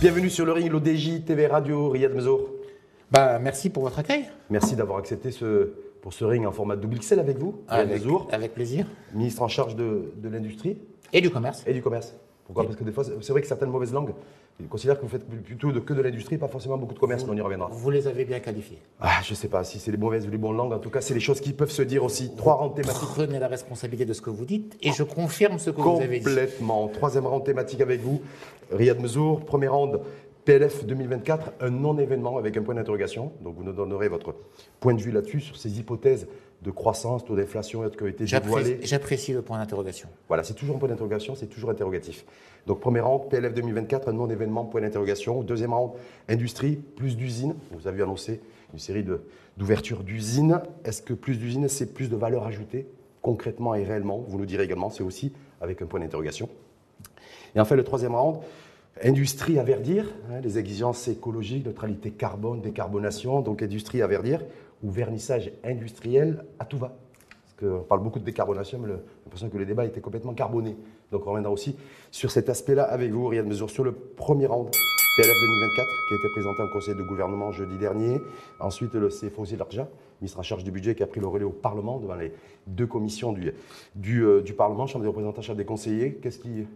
Bienvenue sur le ring, l'ODJ TV Radio, Riyad Mezour. Bah, merci pour votre accueil. Merci d'avoir accepté ce, pour ce ring en format double XL avec vous, Riyad Avec, Mezour, avec plaisir. ministre en charge de, de l'industrie Et du commerce. et du commerce. Pourquoi Parce que des fois, c'est vrai que certaines mauvaises langues ils considèrent que vous faites plutôt de, que de l'industrie, pas forcément beaucoup de commerce, mais on y reviendra. Vous les avez bien qualifiés. Ah, je sais pas si c'est les mauvaises ou les bonnes langues, en tout cas, c'est les choses qui peuvent se dire aussi. Trois rangs thématiques. Prenez la responsabilité de ce que vous dites et je confirme ce que vous avez dit. Complètement. Troisième round thématique avec vous, Riyad Mezour. Premier round, PLF 2024, un non-événement avec un point d'interrogation. Donc vous nous donnerez votre point de vue là-dessus, sur ces hypothèses de croissance, taux d'inflation qui ont été dévoilées. J'apprécie le point d'interrogation. Voilà, c'est toujours un point d'interrogation, c'est toujours interrogatif. Donc premier round, PLF 2024, un non-événement, point d'interrogation. Deuxième round, industrie, plus d'usines. Vous avez annoncé une série d'ouvertures d'usines. Est-ce que plus d'usines, c'est plus de valeur ajoutée, concrètement et réellement? Vous nous direz également, c'est aussi avec un point d'interrogation. Et enfin, le troisième round, industrie à verdir, hein, les exigences écologiques, neutralité carbone, décarbonation, donc industrie à verdir, ou vernissage industriel à tout va. Parce qu'on parle beaucoup de décarbonation, mais j'ai l'impression que le débat était complètement carboné. Donc on reviendra aussi sur cet aspect-là avec vous, Riyad Mesure, sur le premier round PLF 2024 qui a été présenté en conseil de gouvernement jeudi dernier. Ensuite, le CFO Larja, ministre en charge du budget, qui a pris le relais au Parlement devant les deux commissions du, euh, Parlement, Chambre des représentants, Chambre des conseillers. Qu'est-ce qui.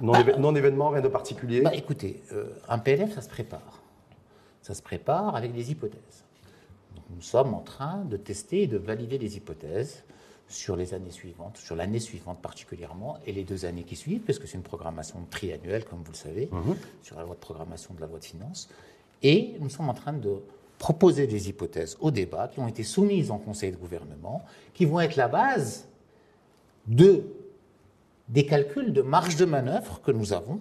Non, éve- non événement, rien de particulier? Bah, écoutez, euh, un PLF, ça se prépare. Ça se prépare avec des hypothèses. Donc, nous sommes en train de tester et de valider les hypothèses sur les années suivantes, sur l'année suivante particulièrement, et les deux années qui suivent, parce que c'est une programmation triannuelle, comme vous le savez, sur la loi de programmation de la loi de finances. Et nous sommes en train de proposer des hypothèses au débat qui ont été soumises en Conseil de gouvernement, qui vont être la base de des calculs de marge de manœuvre que nous avons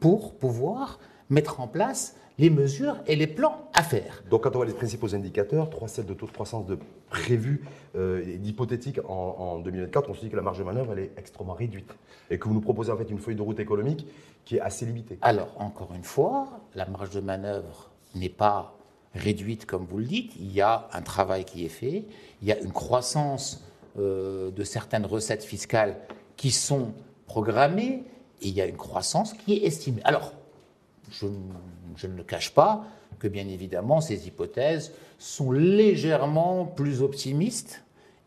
pour pouvoir mettre en place les mesures et les plans à faire. Donc, quand on voit les principaux indicateurs, 3,7 de taux de croissance de prévu euh, et d'hypothétique en, en 2024, on se dit que la marge de manœuvre, elle est extrêmement réduite. Et que vous nous proposez en fait une feuille de route économique qui est assez limitée. Alors, encore une fois, la marge de manœuvre n'est pas réduite comme vous le dites. Il y a un travail qui est fait. Il y a une croissance euh, de certaines recettes fiscales qui sont programmées. Et il y a une croissance qui est estimée. Alors, je, je ne le cache pas que bien évidemment ces hypothèses sont légèrement plus optimistes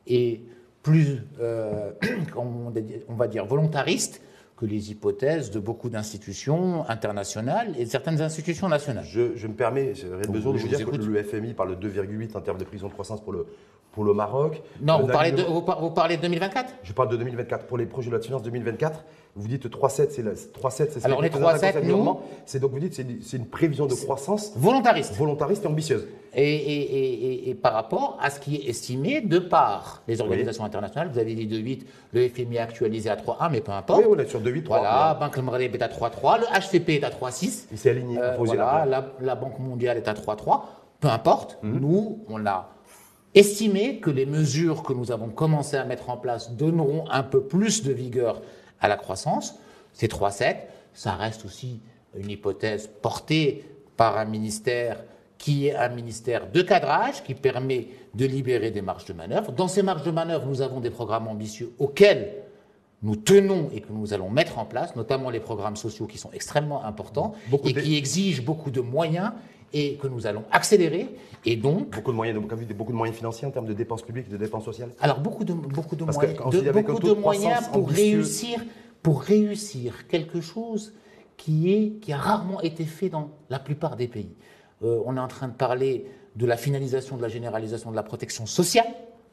et plus, euh, on va dire, volontaristes que les hypothèses de beaucoup d'institutions internationales et de certaines institutions nationales. Je, je me permets, de besoin de vous vous dire que le FMI parle de 2,8 en termes de prison de croissance pour le, pour le Maroc. Non, vous parlez, de, vous, par- vous parlez de 2024 Je parle de 2024. Pour les projets de loi de finances 2024, vous dites 3,7, c'est la- 3,7, c'est ce Alors, les est présenté en 3,7, Conseil de nous-. C'est donc vous dites c'est une- c'est une prévision de croissance Volontariste. volontariste et ambitieuse. Et, et- et- par rapport à ce qui est estimé de par les organisations internationales, vous avez dit 2,8, le FMI actualisé à 3,1, mais peu importe. Oui, on est sur 2,8, 3. Voilà, Banque Maghreb est à 3,3, le HCP est à 3,6. Il s'est aligné. Euh, voilà, la- la, la Banque mondiale est à 3,3. Peu importe, Mhm. nous, on a estimé que les mesures que nous avons commencé à mettre en place donneront un peu plus de vigueur à la croissance. C'est 3,7. Ça reste aussi une hypothèse portée par un ministère qui est un ministère de cadrage qui permet de libérer des marges de manœuvre. Dans ces marges de manœuvre, nous avons des programmes ambitieux auxquels nous tenons et que nous allons mettre en place, notamment les programmes sociaux qui sont extrêmement importants Beaucoup et qui exigent beaucoup de moyens et que nous allons accélérer. Et donc, Beaucoup de moyens, donc, beaucoup de moyens financiers en termes de dépenses publiques de dépenses sociales. alors beaucoup de, beaucoup de Parce moyens, de- beaucoup de de moyens pour ambitieux- réussir, pour réussir quelque chose qui, est, qui a rarement été fait dans la plupart des pays. Euh, on est en train de parler de la finalisation de la généralisation de la protection sociale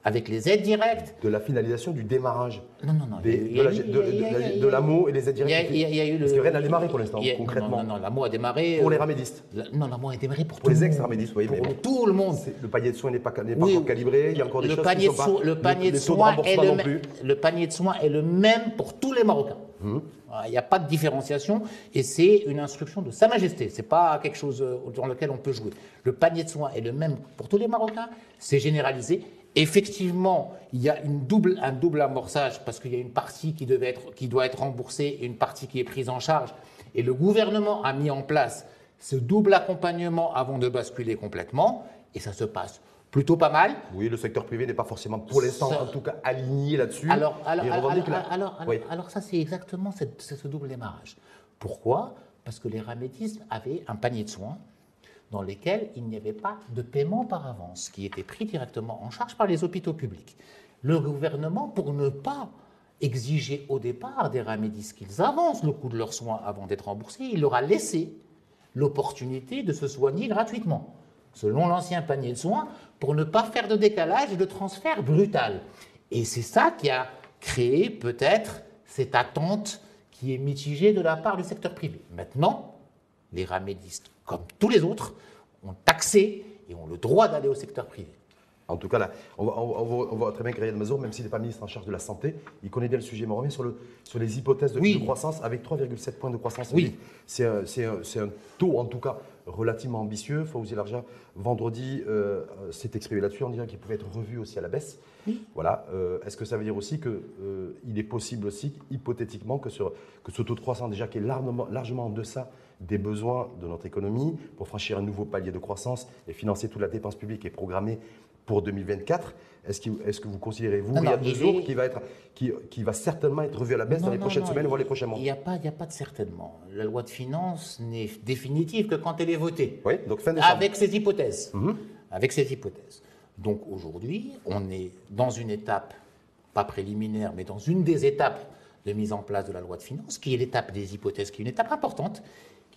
avec les aides directes. De la finalisation du démarrage Non, non, non. des- il y de a l'AMO et les aides directes. il y a- il y a eu le- Parce que rien n'a démarré pour l'instant, concrètement. Non, non, non, l'AMO a démarré. Pour les euh, ramédistes. la- Non, l'AMO a démarré pour, Pour tout les ex-ramédistes, oui, mais Pour bon. tout le monde. Le panier de soins n'est pas, n'est encore calibré. Il y a encore des le choses panier qui de sont pas. le panier de soins est le même- plus. le panier de soins est le même pour tous les Marocains. Voilà, Il n'y a pas de différenciation et c'est une instruction de Sa Majesté. C'est pas quelque chose euh, dans lequel on peut jouer. Le panier de soins est le même pour tous les Marocains. C'est généralisé. Effectivement, il y a une double, un double amorçage parce qu'il y a une partie qui, devait être, qui doit être remboursée et une partie qui est prise en charge. Et le gouvernement a mis en place ce double accompagnement avant de basculer complètement et ça se passe plutôt pas mal. Oui, le secteur privé n'est pas forcément, pour l'instant, Ça- en tout cas, aligné là-dessus. Alors, alors, Oui. ça, c'est exactement cette- ce double démarrage. Pourquoi? Parce que les ramédistes avaient un panier de soins dans lequel il n'y avait pas de paiement par avance, qui était pris directement en charge par les hôpitaux publics. Le gouvernement, pour ne pas exiger au départ des ramédistes qu'ils avancent le coût de leurs soins avant d'être remboursés, il leur a laissé l'opportunité de se soigner gratuitement, selon l'ancien panier de soins, pour ne pas faire de décalage et de transfert brutal. Et c'est ça qui a créé peut-être cette attente qui est mitigée de la part du secteur privé. Maintenant, les ramédistes, comme tous les autres, ont accès et ont le droit d'aller au secteur privé. En tout cas, là, on, voit, très bien que Riyad Mazour, même s'il n'est pas ministre en charge de la Santé, il connaît bien le sujet. Mais on revient sur, le, sur les hypothèses de, croissance avec 3,7 points de croissance. Oui. C'est un, un, taux, en tout cas, relativement ambitieux. Fawzi Larja, vendredi, euh, s'est exprimé là-dessus en disant qu'il pouvait être revu aussi à la baisse. Voilà. Euh, est-ce que ça veut dire aussi qu'il euh, est possible aussi, hypothétiquement, que ce, que ce taux de croissance, déjà qui est largement, largement en deçà des besoins de notre économie, pour franchir un nouveau palier de croissance et financer toute la dépense publique et programmer pour 2024. Est-ce que, est que, vous considérez, vous, il y a deux jours, qui va, être, qui, qui, va certainement être revu à la baisse dans les prochaines semaines, voire les prochains mois Il n'y a, pas, a pas de certainement. La loi de finances n'est définitive que quand elle est votée. Oui, donc fin décembre. Avec ses hypothèses. Mhm. Avec ses hypothèses. Donc aujourd'hui, on est dans une étape, pas préliminaire, mais dans une des étapes de mise en place de la loi de finances, qui est l'étape des hypothèses, qui est une étape importante,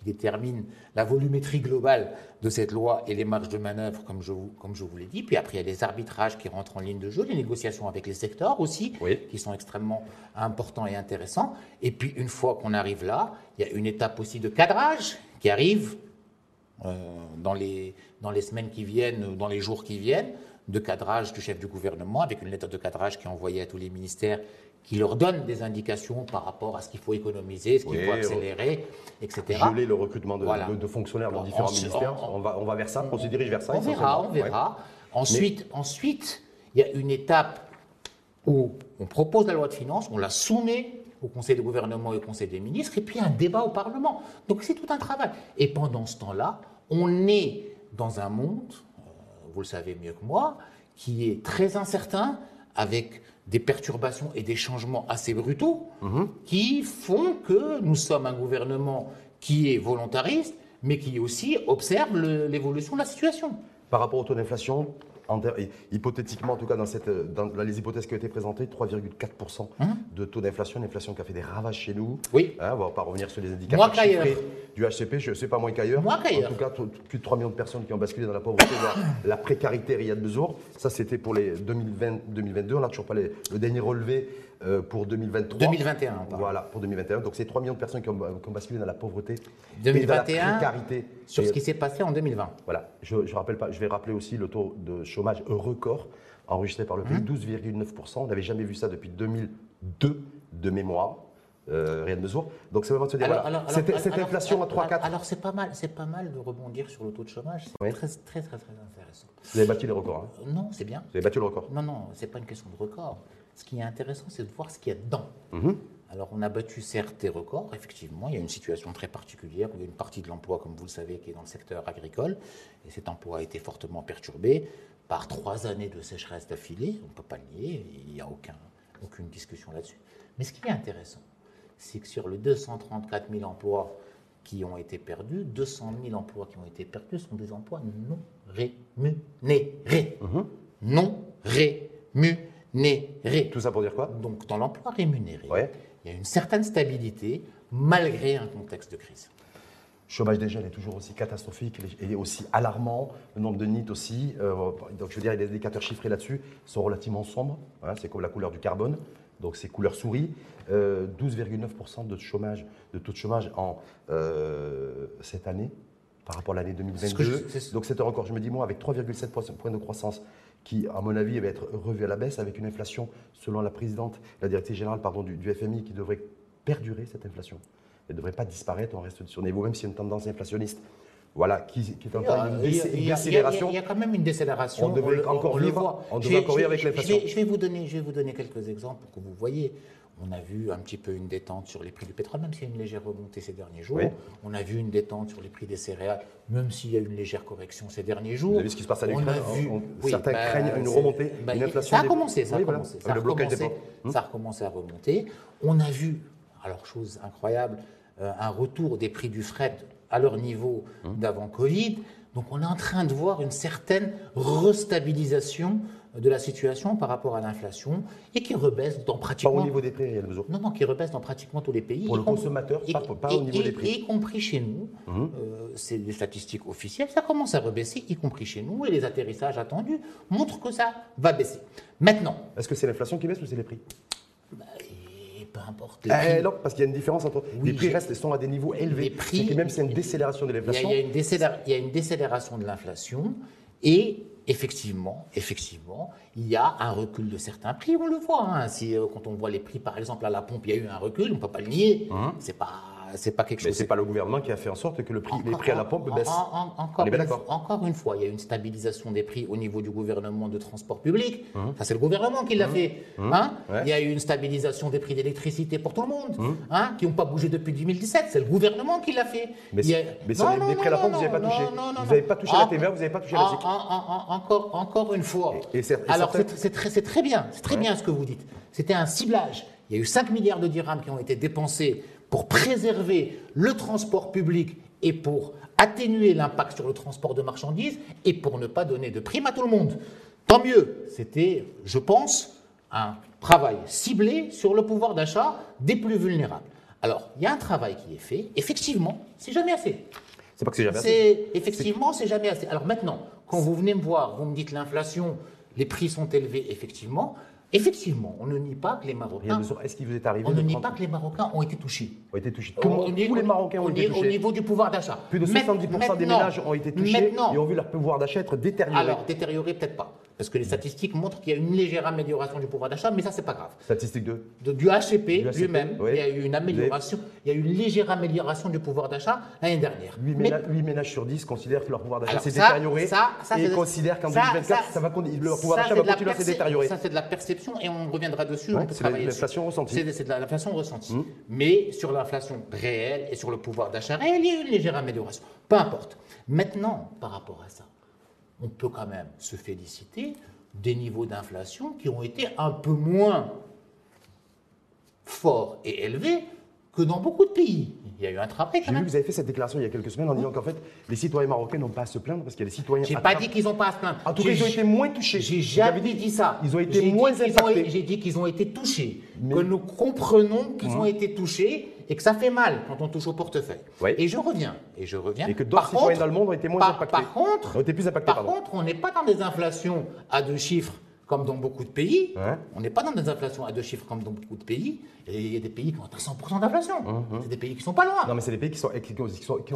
détermine la volumétrie globale de cette loi et les marges de manœuvre, comme je, vous, comme je vous l'ai dit. Puis après, il y a les arbitrages qui rentrent en ligne de jeu, les négociations avec les secteurs aussi, qui sont extrêmement importants et intéressants. Et puis, une fois qu'on arrive là, il y a une étape aussi de cadrage qui arrive euh, dans, les, dans les semaines qui viennent, dans les jours qui viennent, de cadrage du chef du gouvernement, avec une lettre de cadrage qui est envoyée à tous les ministères qui leur donne des indications par rapport à ce qu'il faut économiser, ce qu'il faut accélérer, etc. Geler le recrutement de, fonctionnaires dans différents ministères. On, va, on va vers ça, on, se dirige vers ça. On verra, on verra. Ensuite, ensuite, il y a une étape où on propose la loi de finances, on la soumet au Conseil de gouvernement et au Conseil des ministres, et puis un débat au Parlement. Donc c'est tout un travail. Et pendant ce temps-là, on est dans un monde, euh, vous le savez mieux que moi, qui est très incertain, avec des perturbations et des changements assez brutaux mhm. qui font que nous sommes un gouvernement qui est volontariste, mais qui aussi observe l'évolution de la situation. Par rapport au taux d'inflation, hypothétiquement, en tout cas dans, cette, dans les hypothèses qui ont été présentées, 3,4% hein de taux d'inflation, une inflation qui a fait des ravages chez nous. Oui. Hein, on ne va pas revenir sur les indicateurs du HCP, je ne sais pas moins qu'ailleurs. Qu'ailleurs. En tout cas, plus de 3 millions de personnes qui ont basculé dans la pauvreté, la précarité Riyad Bezour. Ça, c'était pour les 2020-2022. On n'a toujours pas le dernier relevé euh, pour 2023. 2021, Voilà, pour 2021. Donc, c'est 3 millions de personnes qui ont, basculé dans la pauvreté 2021, et dans la précarité. Sur ce qui s'est passé en 2020. Voilà. Je, rappelle pas, je vais rappeler aussi le taux de chômage record enregistré par le pays, 12,9%. Mmh. On n'avait jamais vu ça depuis 2002 de mémoire. Euh, rien de sourd. Donc c'est vraiment de se dire, cette, inflation à 3-4. Alors c'est pas mal, c'est pas mal de rebondir sur le taux de chômage. C'est très, très, très, très intéressant. Vous avez battu les records. Hein. non, c'est bien. Vous avez battu le record. Non, non, c'est pas une question de record. Ce qui est intéressant, c'est de voir ce qu'il y a dedans. Mhm. Alors, on a battu certes des records, effectivement. Il y a une situation très particulière où il y a une partie de l'emploi, comme vous le savez, qui est dans le secteur agricole. Et cet emploi a été fortement perturbé par trois années de sécheresse d'affilée. On ne peut pas le nier, il n'y a aucun, aucune discussion là-dessus. Mais ce qui est intéressant, c'est que sur les 234 000 emplois qui ont été perdus, 200 000 emplois qui ont été perdus sont des emplois non rémunérés. Mhm. Non rémunérés tout ça pour dire quoi? Donc dans l'emploi rémunéré, il y a une certaine stabilité malgré un contexte de crise. Le chômage des jeunes est toujours aussi catastrophique et aussi alarmant. Le nombre de NIT aussi. Euh, donc je veux dire, les indicateurs chiffrés là-dessus sont relativement sombres. Hein, c'est comme la couleur du carbone. Donc c'est couleur souris. 12,9% euh, de chômage, de taux de chômage en euh, cette année par rapport à l'année 2022. Donc c'est un record. Je me dis moi avec 3,7 points de croissance qui, à mon avis, va être revu à la baisse avec une inflation, selon la présidente, la directrice générale pardon, du, FMI, qui devrait perdurer cette inflation. Elle ne devrait pas disparaître, on reste sur niveau, même s'il y a une tendance inflationniste. Voilà, qui, est en train d'une décélération. Il y, a quand même une décélération. On devrait encore vivre, on devrait encore vivre avec l'inflation. Je, vais vous donner, je vais vous donner quelques exemples pour que vous voyez. On a vu un petit peu une détente sur les prix du pétrole, même s'il y a une légère remontée ces derniers jours. On a vu une détente sur les prix des céréales, même s'il y a une légère correction ces derniers jours. Vous avez vu ce qui se passe à l'Ukraine hein, Certains bah, craignent une remontée, bah, une inflation. Ça a commencé, ça a commencé. Ça, a recommencé, ça a recommencé à remonter. On a vu, alors chose incroyable, un retour des prix du fret à leur niveau d'avant Covid. Donc on est en train de voir une certaine restabilisation de la situation par rapport à l'inflation et qui rebaisse dans Pas pratiquement... au niveau des prix, Bezo. Non, non, qui rebaisse dans pratiquement tous les pays. Pour le consommateur, y- pas- pas au niveau des prix. Y compris chez nous. Euh, c'est des statistiques officielles. Ça commence à rebaisser, y compris chez nous. Et les atterrissages attendus montrent que ça va baisser. Maintenant, Est-ce que c'est l'inflation qui baisse ou c'est les prix? et peu importe les Eh Non, parce qu'il y a une différence entre. Oui, les prix restent sont à des niveaux élevés. Les prix- que même c'est une décélération de il y, a, l'inflation. il y a une décéléra- il y a une décélération de l'inflation et effectivement, effectivement, il y a un recul de certains prix. On le voit. hein. Si, euh, quand on voit les prix, par exemple, à la pompe, il y a eu un recul. On ne peut pas le nier. C'est pas, c'est pas quelque Mais chose. c'est pas le gouvernement qui a fait en sorte que le prix, les prix à la pompe en- baissent. en- en- On encore, une, d'accord. encore une fois, il y a une stabilisation des prix au niveau du gouvernement de transport public. Ça, c'est le gouvernement qui l'a fait. hein. Ouais. Il y a eu une stabilisation des prix d'électricité pour tout le monde, hein, qui n'ont pas bougé depuis 2017. C'est le gouvernement qui l'a fait. Mais, a- mais sur Non, les, non, les non, prix à la pompe, vous n'avez pas touché. vous n'avez pas touché Ah, la TVA, vous n'avez pas touché la en- en- en- encore, encore une fois. Et- et cer- et Alors, très, c'est très bien. C'est très bien ce que vous dites. C'était un ciblage. Il y a eu 5 milliards de dirhams qui ont été dépensés pour préserver le transport public et pour atténuer l'impact sur le transport de marchandises et pour ne pas donner de prime à tout le monde. Tant mieux. C'était, je pense, un travail ciblé sur le pouvoir d'achat des plus vulnérables. Alors, il y a un travail qui est fait. Effectivement, c'est jamais assez. C'est pas que c'est jamais assez. C'est effectivement, c'est jamais assez. Alors maintenant, quand vous venez me voir, vous me dites l'inflation, les prix sont élevés, effectivement. Effectivement, on ne nie pas que les Marocains. Est-ce qu'il vous est arrivé on ne nie pas que les Marocains ont été touchés. ont été touchés Tout Tous les Marocains ont été ni- Au touchés. niveau du pouvoir d'achat. Plus de Mais- 70% des ménages ont été touchés et ont vu leur pouvoir d'achat être détérioré. Alors, détérioré, peut-être pas. Parce que les statistiques montrent qu'il y a une légère amélioration du pouvoir d'achat, mais ça, c'est pas grave. Statistique 2. De- du HCP lui-même, oui. il y a eu une amélioration, il y a eu une légère amélioration du pouvoir d'achat l'année dernière. 8, Mais- ménages, sur 10 considèrent que leur pouvoir d'achat s'est détérioré ça, ça, et de- considèrent qu'en ça, 2024, ça, va, leur pouvoir d'achat va de continuer à se détériorer. Ça, c'est de la perception et on reviendra dessus. Ouais, c'est travailler l'inflation ressentie. C'est c'est de l'inflation ressentie. Mais sur l'inflation réelle et sur le pouvoir d'achat réel, il y a eu une légère amélioration. Peu importe. Maintenant, par rapport à ça, on peut quand même se féliciter des niveaux d'inflation qui ont été un peu moins forts et élevés que dans beaucoup de pays. Il y a eu un travail J'ai vu que vous avez fait cette déclaration il y a quelques semaines en disant qu'en fait, les citoyens marocains n'ont pas à se plaindre parce qu'il y a des citoyens. J'ai pas dit qu'ils n'ont pas à se plaindre. En tout cas, ils ont été moins touchés. J'ai jamais dit- dit ça. ils ont été moins impactés. J'ai dit qu'ils ont été touchés, Mais- que nous comprenons qu'ils ont été touchés et que ça fait mal quand on touche au portefeuille. Et je reviens. Et je reviens. Et que d'autres citoyens contre- dans le monde ont été moins par, impactés. Par contre, Ont été plus impactés, par contre, on n'est pas dans des inflations à deux chiffres comme dans beaucoup de pays. Ouais. On n'est pas dans des inflations à deux chiffres comme dans beaucoup de pays. Et il y a des pays qui ont à 100% d'inflation. C'est des pays qui sont pas loin. Non, mais c'est des pays qui, sont, qui, qui ont-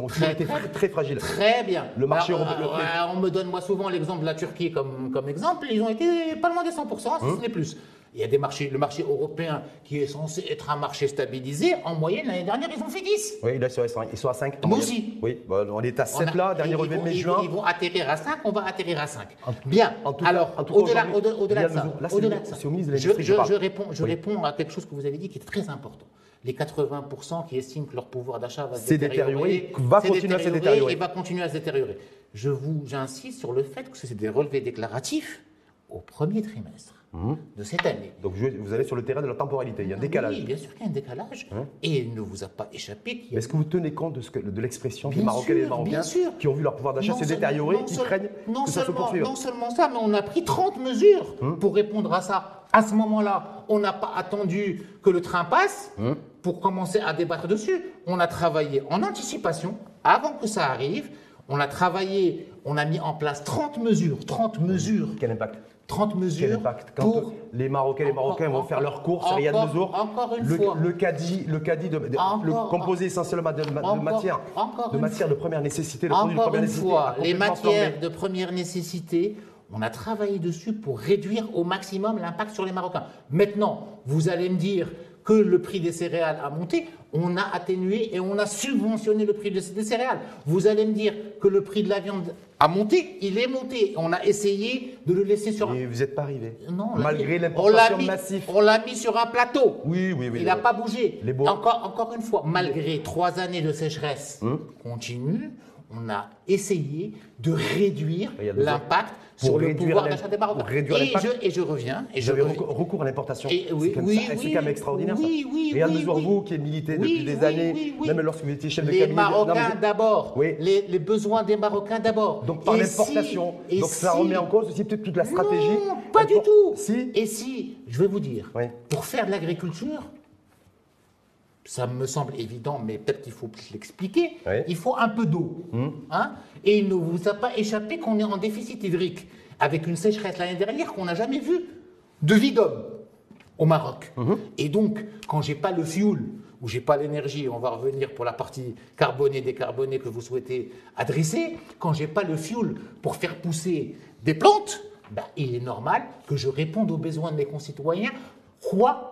qui Très, été très- fragiles. Très bien. Le marché Alors, européen- on me donne moi souvent l'exemple de la Turquie comme, comme exemple. Ils ont été pas loin des 100%, si Hein ce n'est plus. Il y a des marchés, le marché européen qui est censé être un marché stabilisé, en moyenne l'année dernière ils ont fait 10. Oui, là, ils sont, à 5. Moi aussi. Oui, bon, on est à On 7 a- là, dernier relevé de vont- mai ils juin. vont- atterrir à 5, on va atterrir à 5. Bien. en tout Alors, en tout cas, au-delà de ça, je, je- je réponds, je Oui. réponds à quelque chose que vous avez dit qui est très important. Les 80% qui estiment que leur pouvoir d'achat va se C'est détérioré, va continuer à se détériorer. et va continuer à se détériorer. Je vous, j'insiste sur le fait que c'est des relevés déclaratifs au premier trimestre de cette année. Donc vous allez sur le terrain de la temporalité, il y a un décalage. Oui, bien sûr qu'il y a un décalage. Hein Et il ne vous a pas échappé qu'il y a Est-ce que vous tenez compte de, ce que- de l'expression des Marocains et des Marocains qui ont vu leur pouvoir d'achat se détériorer, qui seul- craignent non que ça se poursuive Non seulement ça, mais on a pris 30 mesures Hum. pour répondre à ça. À ce moment-là, on n'a pas attendu que le train passe Hum. pour commencer à débattre dessus. On a travaillé en anticipation, avant que ça arrive. On a travaillé, on a mis en place 30 mesures, 30 mesures, Quel impact 30 Quel mesures impact Quand pour... les Marocains et les Encore- Marocains vont faire leurs courses à Riyad encore- Mazour, encore une le, fois. le caddie, le caddie de, de- Encore- le composé essentiellement de, de Encore- matière, encore de matière de première nécessité, de Encore première une nécessité, fois, les matières de première nécessité, on a travaillé dessus pour réduire au maximum l'impact sur les Marocains. Maintenant, vous allez me dire que le prix des céréales a monté, on a atténué et on a subventionné le prix des céréales. Vous allez me dire que le prix de la viande a monté, il est monté. On a essayé de le laisser sur Et vous n'êtes pas arrivé. non, Malgré l'importation massive. On l'a mis sur un plateau. Oui, oui, oui. Il n'a pas bougé. Les beaux- Encore, encore une fois, malgré trois années de sécheresse Hum. continue, on a essayé de réduire l'impact sur le pouvoir d'achat des Marocains. et, je, et je reviens. Et je reviens- recours, à l'importation. Et oui, c'est quand, même oui, ça- c'est oui. quand même extraordinaire. Oui, ça. oui, Regarde oui, Mesure, vous qui militez depuis des années, même lorsque vous étiez chef de les cabinet. Marocains d'abord. Les, les besoins des Marocains d'abord. Donc par Et l'importation. si- et Donc ça si- remet en cause aussi peut-être toute la stratégie. Non, pas du tout. Si. Et si, je vais vous dire, pour faire de l'agriculture, ça me semble évident, mais peut-être qu'il faut l'expliquer, Oui. il faut un peu d'eau. Hein Et il ne vous a pas échappé qu'on est en déficit hydrique, avec une sécheresse l'année dernière qu'on n'a jamais vue de vie d'homme au Maroc. Et donc, quand j'ai pas le fuel, ou j'ai pas l'énergie, on va revenir pour la partie carbonée, décarbonée que vous souhaitez adresser, quand j'ai pas le fuel pour faire pousser des plantes, ben, il est normal que je réponde aux besoins de mes concitoyens, quoi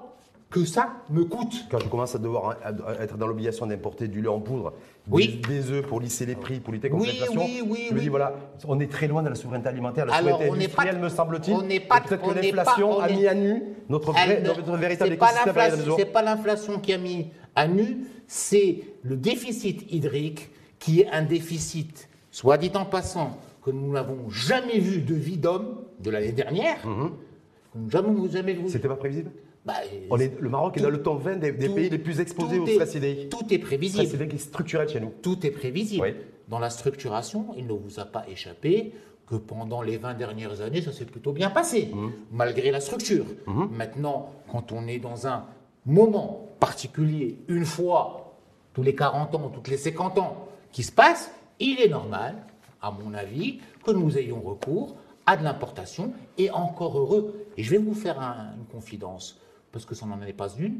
que ça me coûte. Quand je commence à devoir à- à être dans l'obligation d'importer du lait en poudre, Oui. des, des œufs pour lisser les prix, pour lutter contre Oui, l'inflation, oui, oui, je me dis voilà, on est très loin de la souveraineté alimentaire, la Alors, souveraineté industrielle, me semble-t-il. on n'est pas- Peut-être que l'inflation a mis à nu notre, vrai, ne- notre véritable écosystème maison. C'est pas l'inflation qui a mis à nu, c'est le déficit hydrique qui est un déficit, soit dit en passant, que nous n'avons jamais vu de vie d'homme de l'année dernière. Nous n'avons jamais vu. C'était pas prévisible? Bah, on est, Le Maroc est tout- dans le top 20 des, des tout- pays les plus exposés au est- stress hydrique. Tout est Le stress prévisible. est structurel chez nous. Tout est prévisible. Oui. Dans la structuration, il ne vous a pas échappé que pendant les 20 dernières années, ça s'est plutôt bien passé, Mmh. malgré la structure. Maintenant, quand on est dans un moment particulier, une fois tous les 40 ans, toutes les 50 ans, qui se passe, il est normal, à mon avis, que nous ayons recours à de l'importation, et encore heureux. Et je vais vous faire un- une confidence, parce que ça n'en est pas une.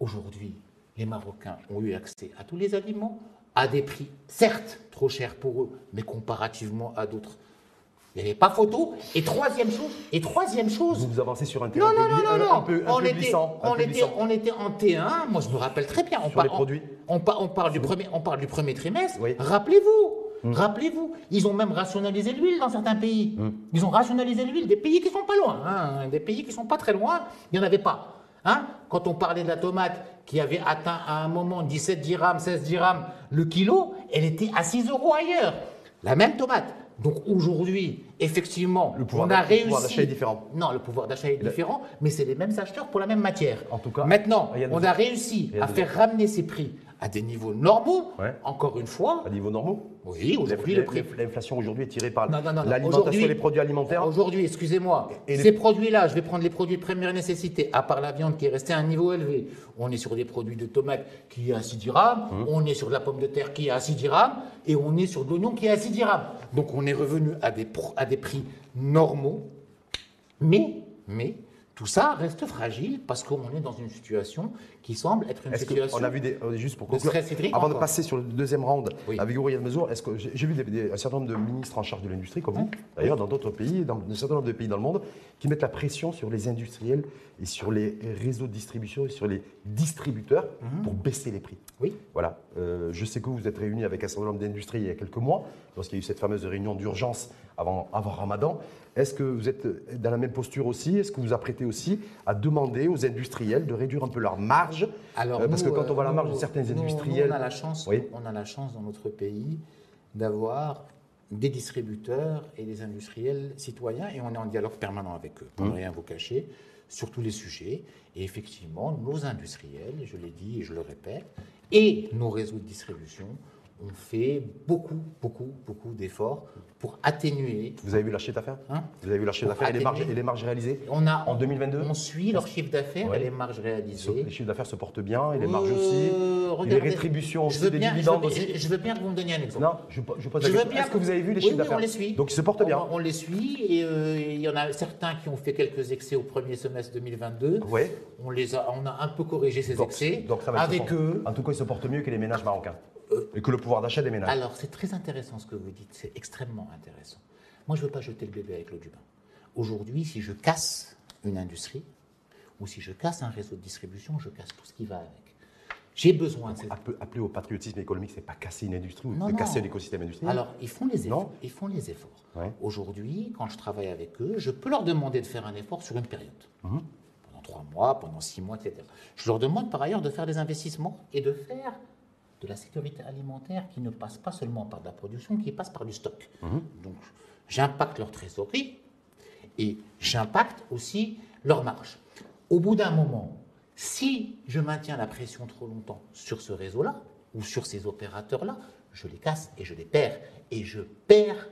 Aujourd'hui, les Marocains ont eu accès à tous les aliments à des prix, certes, trop chers pour eux, mais comparativement à d'autres. Il n'y avait pas photo. Et troisième chose, et troisième chose, Vous vous avancez sur un non, terrain non, peu, non, un- non, non. un peu, un on, peu était, glissant. un on, peu était, glissant. on était en T1, moi je me rappelle très bien. On Sur les on- produits. On, par- on parle du premier, on parle du premier trimestre. Oui. Rappelez-vous, rappelez-vous, ils ont même rationalisé l'huile dans certains pays. Ils ont rationalisé l'huile, des pays qui sont pas loin, hein, des pays qui sont pas très loin, il n'y en avait pas. Hein Quand on parlait de la tomate qui avait atteint à un moment 17 dirhams, 16 dirhams le kilo, elle était à 6 euros ailleurs. La même tomate. Donc aujourd'hui, effectivement, Le pouvoir on a d'achat- le réussi. pouvoir d'achat est différent. Non, le pouvoir d'achat est différent, mais c'est les mêmes acheteurs pour la même matière. En tout cas, Maintenant, on a réussi à faire ramener ces prix à des niveaux normaux. Ouais. Encore une fois, À niveau normaux oui, aujourd'hui le prix. L'inflation aujourd'hui est tirée par l'alimentation et les produits alimentaires. Aujourd'hui, excusez-moi, les- ces produits-là, je vais prendre les produits de première nécessité, à part la viande qui est restée à un niveau élevé. On est sur des produits de tomates qui est à 6 dirhams, Hum. on est sur de la pomme de terre qui est à 6 dirhams, et on est sur de l'oignon qui est à 6 dirhams. Donc on est revenu à des, pro- à des prix normaux, mais, mais tout ça reste fragile parce qu'on est dans une situation qui semble être une situation. qu'on a vu des. euh, Juste pour conclure, avant de passer sur le deuxième round Oui. avec Aurélien Mesure, est-ce que j'ai vu des- des- un certain nombre de ministres en charge de l'industrie, comme vous, d'ailleurs, dans d'autres pays, dans un certain nombre de pays dans le monde, qui mettent la pression sur les industriels et sur les réseaux de distribution et sur les distributeurs pour baisser les prix. Oui. Voilà. Euh, je sais que vous vous êtes réunis avec un certain nombre d'industries il y a quelques mois, lorsqu'il y a eu cette fameuse réunion d'urgence avant, avant Ramadan. Est-ce que vous êtes dans la même posture aussi? Est-ce que vous vous apprêtez aussi à demander aux industriels de réduire un peu leur marge Alors, Euh, Parce nous, que quand on voit la euh, marge de certains nous, industriels. on a la chance, Oui. on a la chance dans notre pays d'avoir des distributeurs et des industriels citoyens et on est en dialogue permanent avec eux, pour Mmh. ne rien vous cacher, sur tous les sujets. Et effectivement, nos industriels, je l'ai dit et je le répète, et nos réseaux de distribution ont fait beaucoup, beaucoup, beaucoup d'efforts pour atténuer. Vous avez vu leur chiffre d'affaires Hein Vous avez vu leur chiffre d'affaires et, les marges- atténuer. et les marges réalisées On a, En 2022 on suit leur chiffre d'affaires Ouais. et les marges réalisées. Les chiffres d'affaires se portent bien et les Euh, marges aussi. les regardez, rétributions je aussi, des bien, je veux, dividendes aussi. je veux bien que vous me donniez un exemple. Non, je, je pose la Je question. Est-ce que vous avez vu les chiffres oui, d'affaires on les suit. Donc ils se portent bien. On, on les suit et euh, il y en a certains qui ont fait quelques excès au premier semestre 2022. Ouais. On, les a, on a un peu corrigé ces Donc, excès donc ça va avec eux. En tout cas, ils se portent mieux que les ménages marocains. Et que le pouvoir d'achat des ménages. Alors, c'est très intéressant ce que vous dites, c'est extrêmement intéressant. Moi, je ne veux pas jeter le bébé avec l'eau du bain. Aujourd'hui, si je casse une industrie ou si je casse un réseau de distribution, je casse tout ce qui va avec. J'ai besoin de cette Appeler au patriotisme économique, c'est pas casser une industrie ou casser l'écosystème industriel. Alors, ils font les efforts. Non. Ils font les efforts. Ouais. Aujourd'hui, quand je travaille avec eux, je peux leur demander de faire un effort sur une période. Mhm. Pendant trois mois, pendant six mois, etc. Je leur demande par ailleurs de faire des investissements et de faire de la sécurité alimentaire qui ne passe pas seulement par de la production, qui passe par du stock. Donc, j'impacte leur trésorerie et j'impacte aussi leur marge. Au bout d'un moment, si je maintiens la pression trop longtemps sur ce réseau-là ou sur ces opérateurs-là, je les casse et je les perds. Et je perds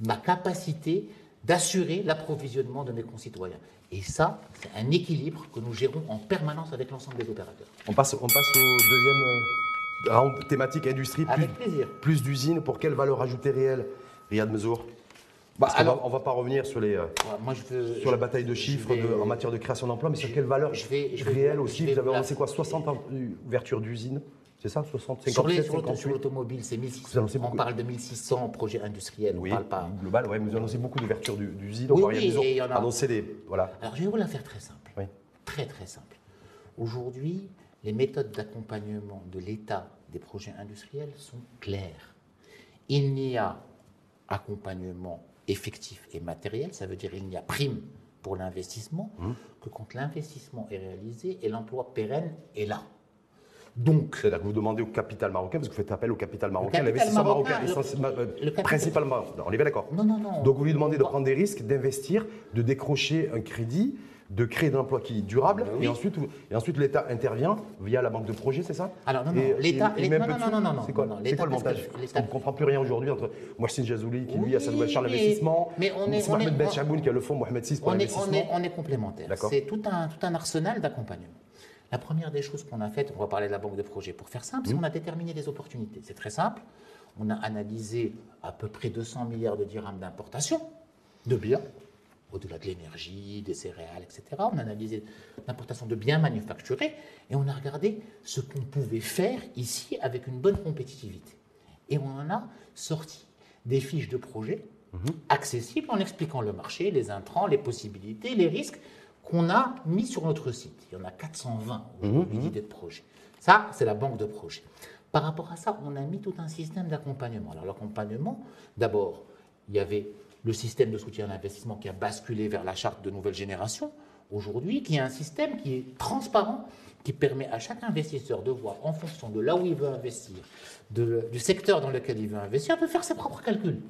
ma capacité d'assurer l'approvisionnement de mes concitoyens. Et ça, c'est un équilibre que nous gérons en permanence avec l'ensemble des opérateurs. On passe, on passe au deuxième euh, round thématique industrie. Plus, Avec plaisir. Plus d'usines, pour quelle valeur ajoutée réelle Riyad Mezour? Bah, alors- va- on ne va pas revenir sur, les, euh, Ouais, Moi, je veux, sur la bataille de chiffres vais- de- en matière de création d'emplois, mais sur quelle valeur je vais- je vais- réelle aussi Vous avez vous annoncé quoi 60 en- ouvertures d'usines C'est ça 60, 57, Sur les- sur l'auto- 58 sur l'automobile, c'est Vous 1600. annoncez On beaucoup. parle de 1600 projets industriels, Oui, on parle pas. global, ouais, vous avez annoncé beaucoup d'ouvertures du- d'usines. Oui, on va oui, et il y en a- annoncer des. Voilà. Alors, je vais vous la faire très simple. Oui. Très, très simple. Aujourd'hui, les méthodes d'accompagnement de l'État des projets industriels sont claires. Il n'y a accompagnement effectif et matériel, ça veut dire il n'y a prime pour l'investissement, Mmh. que quand l'investissement est réalisé et l'emploi pérenne est là. Donc, C'est-à-dire que vous demandez au capital marocain, parce que vous faites appel au capital marocain, l'investisseur marocain, euh, principalement. On est bien d'accord non, non, non. Donc vous lui demandez de prendre des risques, d'investir, de décrocher un crédit, de créer de l'emploi qui est durable, oui. et ensuite, et ensuite l'État intervient via la banque de projet, c'est ça Alors, non, non, l'État- non, non, non, non, non, C'est quoi, le montage qu'on ne comprend plus rien aujourd'hui entre Mohsin Jazouli qui lui a Salouel Charles mais- l'investissement, mais on est- on Mohamed Ben on- Chaboun qui a le fonds Mohamed VI pour on est, on, l'investissement. est, on est complémentaires. C'est tout un, tout un arsenal d'accompagnement. La première des choses qu'on a faites, on va parler de la banque de projet pour faire simple, c'est Mmh. qu'on a déterminé des opportunités. C'est très simple. On a analysé à peu près 200 milliards de dirhams d'importation de biens, au-delà de l'énergie, des céréales, etc. On a analysé l'importation de biens manufacturés et on a regardé ce qu'on pouvait faire ici avec une bonne compétitivité. Et on en a sorti des fiches de projet accessibles en expliquant le marché, les intrants, les possibilités, les risques qu'on a mis sur notre site. Il y en a 420 aujourd'hui d'idées de projet. Ça, c'est la banque de projet. Par rapport à ça, on a mis tout un système d'accompagnement. Alors l'accompagnement, d'abord, il y avait le système de soutien à l'investissement qui a basculé vers la charte de nouvelle génération aujourd'hui, qui est un système qui est transparent, qui permet à chaque investisseur de voir en fonction de là où il veut investir, de- du secteur dans lequel il veut investir, de faire ses propres calculs.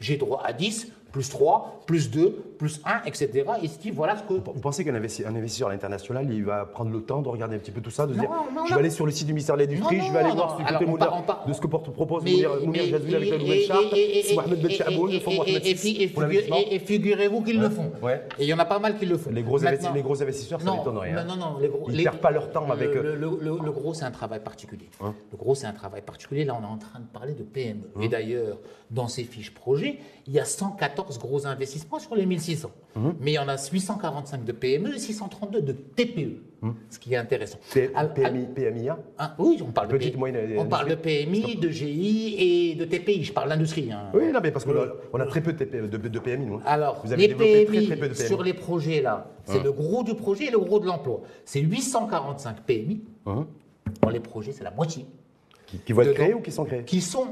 J'ai droit à 10, plus 3, plus 2, plus 1, etc. Et se dit, voilà ce que... Vous pensez qu'un investi- un investisseur à l'international, il va prendre le temps de regarder un petit peu tout ça, de Non, dire non, je non. vais aller sur le site du ministère de l'Industrie, je vais aller voir on par- de ce que porte- propose Mounir Jazouli avec la et- nouvelle charte, c'est Mohamed et- Chaboun, et- le fonds Mohamed et- figurez-vous qu'ils le font. Ouais. Et il y en a pas mal qui le font. Les gros, investisseurs, ça m'étonnerait. hein. Non, non, non. Les gros, Ils les- perdent pas leur temps avec, Le, euh, le- gros, c'est un travail particulier. Le gros, c'est un travail particulier. Là, on est en train de parler de PME. Et d'ailleurs, dans ces fiches projets, il y a 114 gros investissements sur les 1600. Mais il y en a 845 de PME et 632 de TPE. Ce qui est intéressant. P- Al- al- PMI, PMIA Hein, oui, on parle, Petite, de, moyenne PMI. on parle de PMI, de GI et de TPI. Je parle d'industrie. hein. Oui, non, mais parce qu'on a, on a très peu de, TP de, de PMI, nous. Alors, Vous avez les développé PMI très, très peu de PMI. sur les projets là, c'est le gros du projet et le gros de l'emploi. C'est 845 PMI. Dans les projets, c'est la moitié. qui, qui vont être créés ou qui sont créés? Qui sont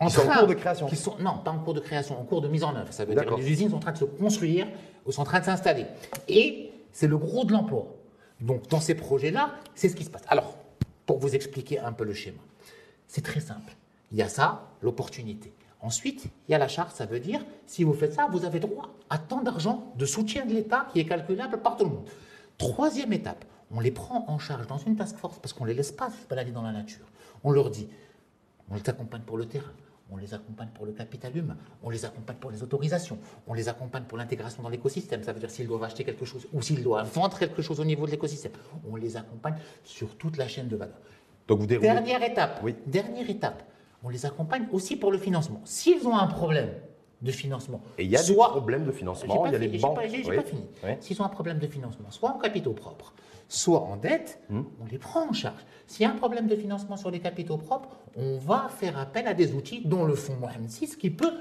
en sont cours de création. qui sont, Non, pas en cours de création, en cours de mise en œuvre. Ça veut dire que les usines sont en train de se construire ou sont en train de s'installer. Et c'est le gros de l'emploi. Donc, dans ces projets-là, c'est ce qui se passe. Alors, pour vous expliquer un peu le schéma, c'est très simple. Il y a ça, l'opportunité. Ensuite, il y a la charte, ça veut dire, si vous faites ça, vous avez droit à tant d'argent de soutien de l'État qui est calculable par tout le monde. Troisième étape, on les prend en charge dans une task force parce qu'on ne les laisse pas se balader dans la nature. On leur dit, on les accompagne pour le terrain, on les accompagne pour le capital humain, on les accompagne pour les autorisations, on les accompagne pour l'intégration dans l'écosystème. Ça veut dire s'ils doivent acheter quelque chose ou s'ils doivent vendre quelque chose au niveau de l'écosystème. On les accompagne sur toute la chaîne de valeur. Donc vous déroulez. Dernière étape. Oui. Dernière étape. On les accompagne aussi pour le financement. S'ils ont un problème de financement, Et il y a des soit- problèmes de financement, pas il y a les banques. pas- j'ai- j'ai Oui. pas fini. Oui. S'ils ont un problème de financement, soit en capitaux propres, soit en dette, Hmm. on les prend en charge. S'il y a un problème de financement sur les capitaux propres, on va faire appel à des outils, dont le fonds Mohamed VI, qui peut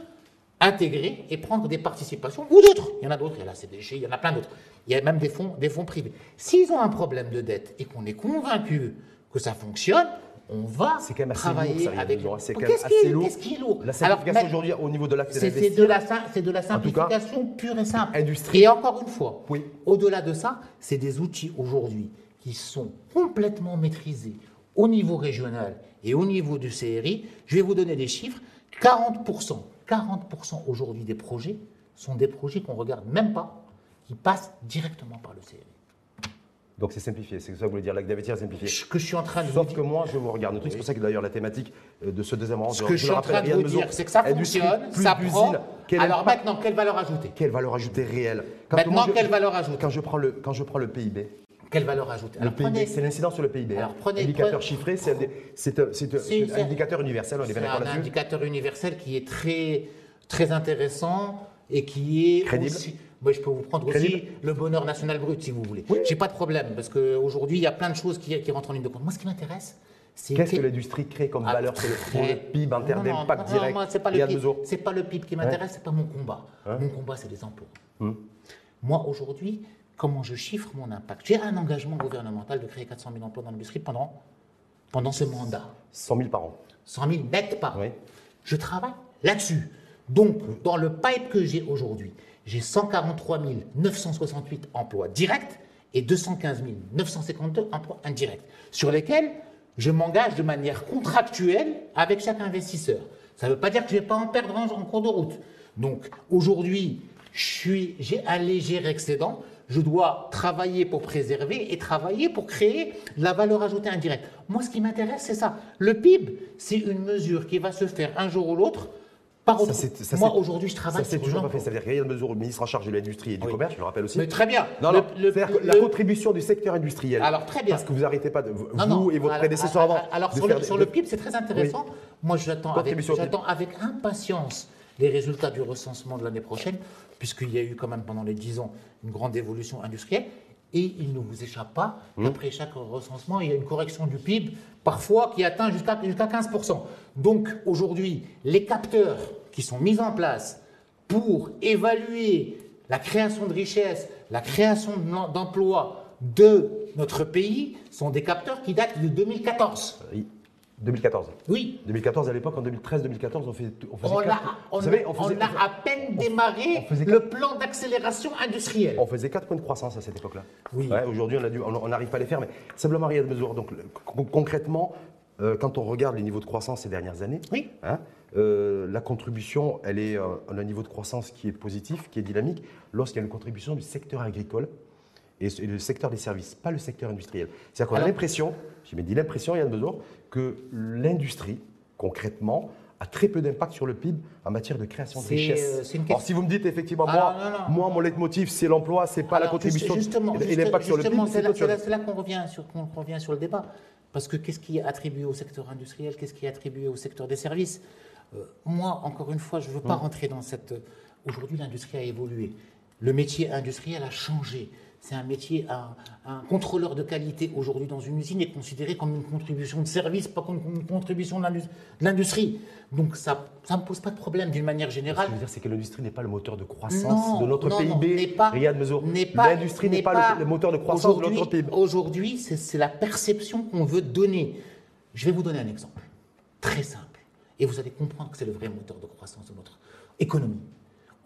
intégrer et prendre des participations, ou d'autres. Il y en a d'autres, il y a la CDG, il y en a plein d'autres. Il y a même des fonds, des fonds privés. S'ils ont un problème de dette et qu'on est convaincu que ça fonctionne, on va C'est quand même assez travailler lourd, ça, avec. C'est quand même assez est- lourd. Qu'est-ce qui est lourd La simplification aujourd'hui au niveau de l'acte c'est de, la, c'est de la cas, simplification pure et simple. industrie. Et encore une fois, Oui. au-delà de ça, c'est des outils aujourd'hui qui sont complètement maîtrisés au niveau régional et au niveau du CRI, je vais vous donner des chiffres. 40%, 40% aujourd'hui des projets sont des projets qu'on ne regarde même pas, qui passent directement par le CRI. Donc c'est simplifié, c'est ça que vous voulez dire, l'acte d'investir est simplifié. Ce que je suis en train de Sauf vous que dire, moi, je vous regarde. C'est pour ça que d'ailleurs la thématique euh, de ce deuxième rang, ce que je suis en train de vous dire, c'est que ça fonctionne, ça prend. Alors maintenant, quelle valeur ajoutée Quelle valeur ajoutée réelle Quand Maintenant, moi, quelle valeur ajoutée quand je, prends le, quand je prends le PIB, quelle valeur ajoutée Le PIB, c'est l'incidence sur le PIB. Alors, prenez- Indicateur prenez- chiffré, c'est un, c'est un- c'est un- C'est- un indicateur universel, on est bien C'est d'accord un là-dessus indicateur universel qui est très, très intéressant et qui est Crédible. aussi. Moi, je peux vous prendre Crédible. aussi le bonheur national brut, si vous voulez. J'ai pas de problème, parce qu'aujourd'hui, il y a plein de choses qui, qui rentrent en ligne de compte. Moi, ce qui m'intéresse, c'est. Qu'est-ce que que- l'industrie crée comme Ah, valeur sur le, PIB non, d'impact non, non, direct c'est pas, c'est pas le PIB qui m'intéresse, c'est pas mon combat. Hein Mon combat, c'est les impôts. Hum. Moi, aujourd'hui, comment je chiffre mon impact? J'ai un engagement gouvernemental de créer 400 000 emplois dans l'industrie pendant, pendant ce mandat. 100 000 par an. 100 000 net par an. Oui. Je travaille là-dessus. Donc, dans le pipe que j'ai aujourd'hui, j'ai 143 968 emplois directs et 215 952 emplois indirects, sur lesquels je m'engage de manière contractuelle avec chaque investisseur. Ça ne veut pas dire que je ne vais pas en perdre en, en cours de route. Donc, aujourd'hui, j'ai un léger excédent. Je dois travailler pour préserver et travailler pour créer la valeur ajoutée indirecte. Moi, ce qui m'intéresse, c'est ça. Le PIB, c'est une mesure qui va se faire un jour ou l'autre par ça, Moi, aujourd'hui, je travaille Ça, c'est toujours pas fait. Ça veut dire qu'il y a une mesure, ministre en charge de l'industrie et du Oui. commerce, je le rappelle aussi. Mais très bien. Non, Le- non, le- c'est-à-dire que le- la contribution du secteur industriel. Alors, très bien. Parce que vous n'arrêtez pas, de, vous Non, et votre prédécesseur avant. Alors, sur, faire sur le PIB, c'est très intéressant. Moi, j'attends avec, avec impatience les résultats du recensement de l'année prochaine, puisqu'il y a eu quand même pendant les 10 ans une grande évolution industrielle. Et il ne vous échappe pas qu'après chaque recensement, il y a une correction du PIB, parfois qui atteint jusqu'à jusqu'à 15%. Donc aujourd'hui, les capteurs qui sont mis en place pour évaluer la création de richesses, la création d'em- d'emplois de notre pays sont des capteurs qui datent de 2014. Oui. 2014. Oui, 2014, à l'époque, en 2013-2014, on, fait, on faisait on, quatre- a, on, vous savez, on faisait, on a à peine démarré on faisait le plan d'accélération industrielle. on faisait 4 points de croissance à cette époque-là. Oui. Ouais, Aujourd'hui, on n'arrive pas à les faire, mais simplement, rien de mesure. Donc, concrètement, euh, quand on regarde les niveaux de croissance ces dernières années, Oui. hein, euh, la contribution, elle est euh, on a un niveau de croissance qui est positif, qui est dynamique, lorsqu'il y a une contribution du secteur agricole et et le secteur des services, pas le secteur industriel. C'est-à-dire qu'on a l'impression, j'ai dit l'impression, Yann Bezour, que l'industrie, concrètement, a très peu d'impact sur le PIB en matière de création de C'est, richesse. euh, Alors, si vous me dites effectivement, Alors, moi, non, non. moi, mon leitmotiv, c'est l'emploi, c'est pas la contribution juste- justement, et l'impact sur le PIB, c'est là, qu'on revient, sur, qu'on revient sur le débat. Parce que qu'est-ce qui est attribué au secteur industriel Qu'est-ce qui est attribué au secteur des services? Euh, Moi, encore une fois, je ne veux pas Hum. rentrer dans cette... Aujourd'hui, l'industrie a évolué. Le métier industriel a changé. C'est un métier, un, un contrôleur de qualité aujourd'hui dans une usine est considéré comme une contribution de service, pas comme une contribution de l'indus- de l'industrie. Donc ça ne me pose pas de problème d'une manière Ce générale. que je veux dire, c'est que l'industrie n'est pas le moteur de croissance Non, de notre non, PIB. n'est pas- Riyad Mezour. n'est pas- L'industrie n'est pas, le- moteur de croissance de Aujourd'hui- notre PIB. Aujourd'hui, c'est la perception qu'on veut donner. Je vais vous donner un exemple très simple. Et vous allez comprendre que c'est le vrai moteur de croissance de notre économie.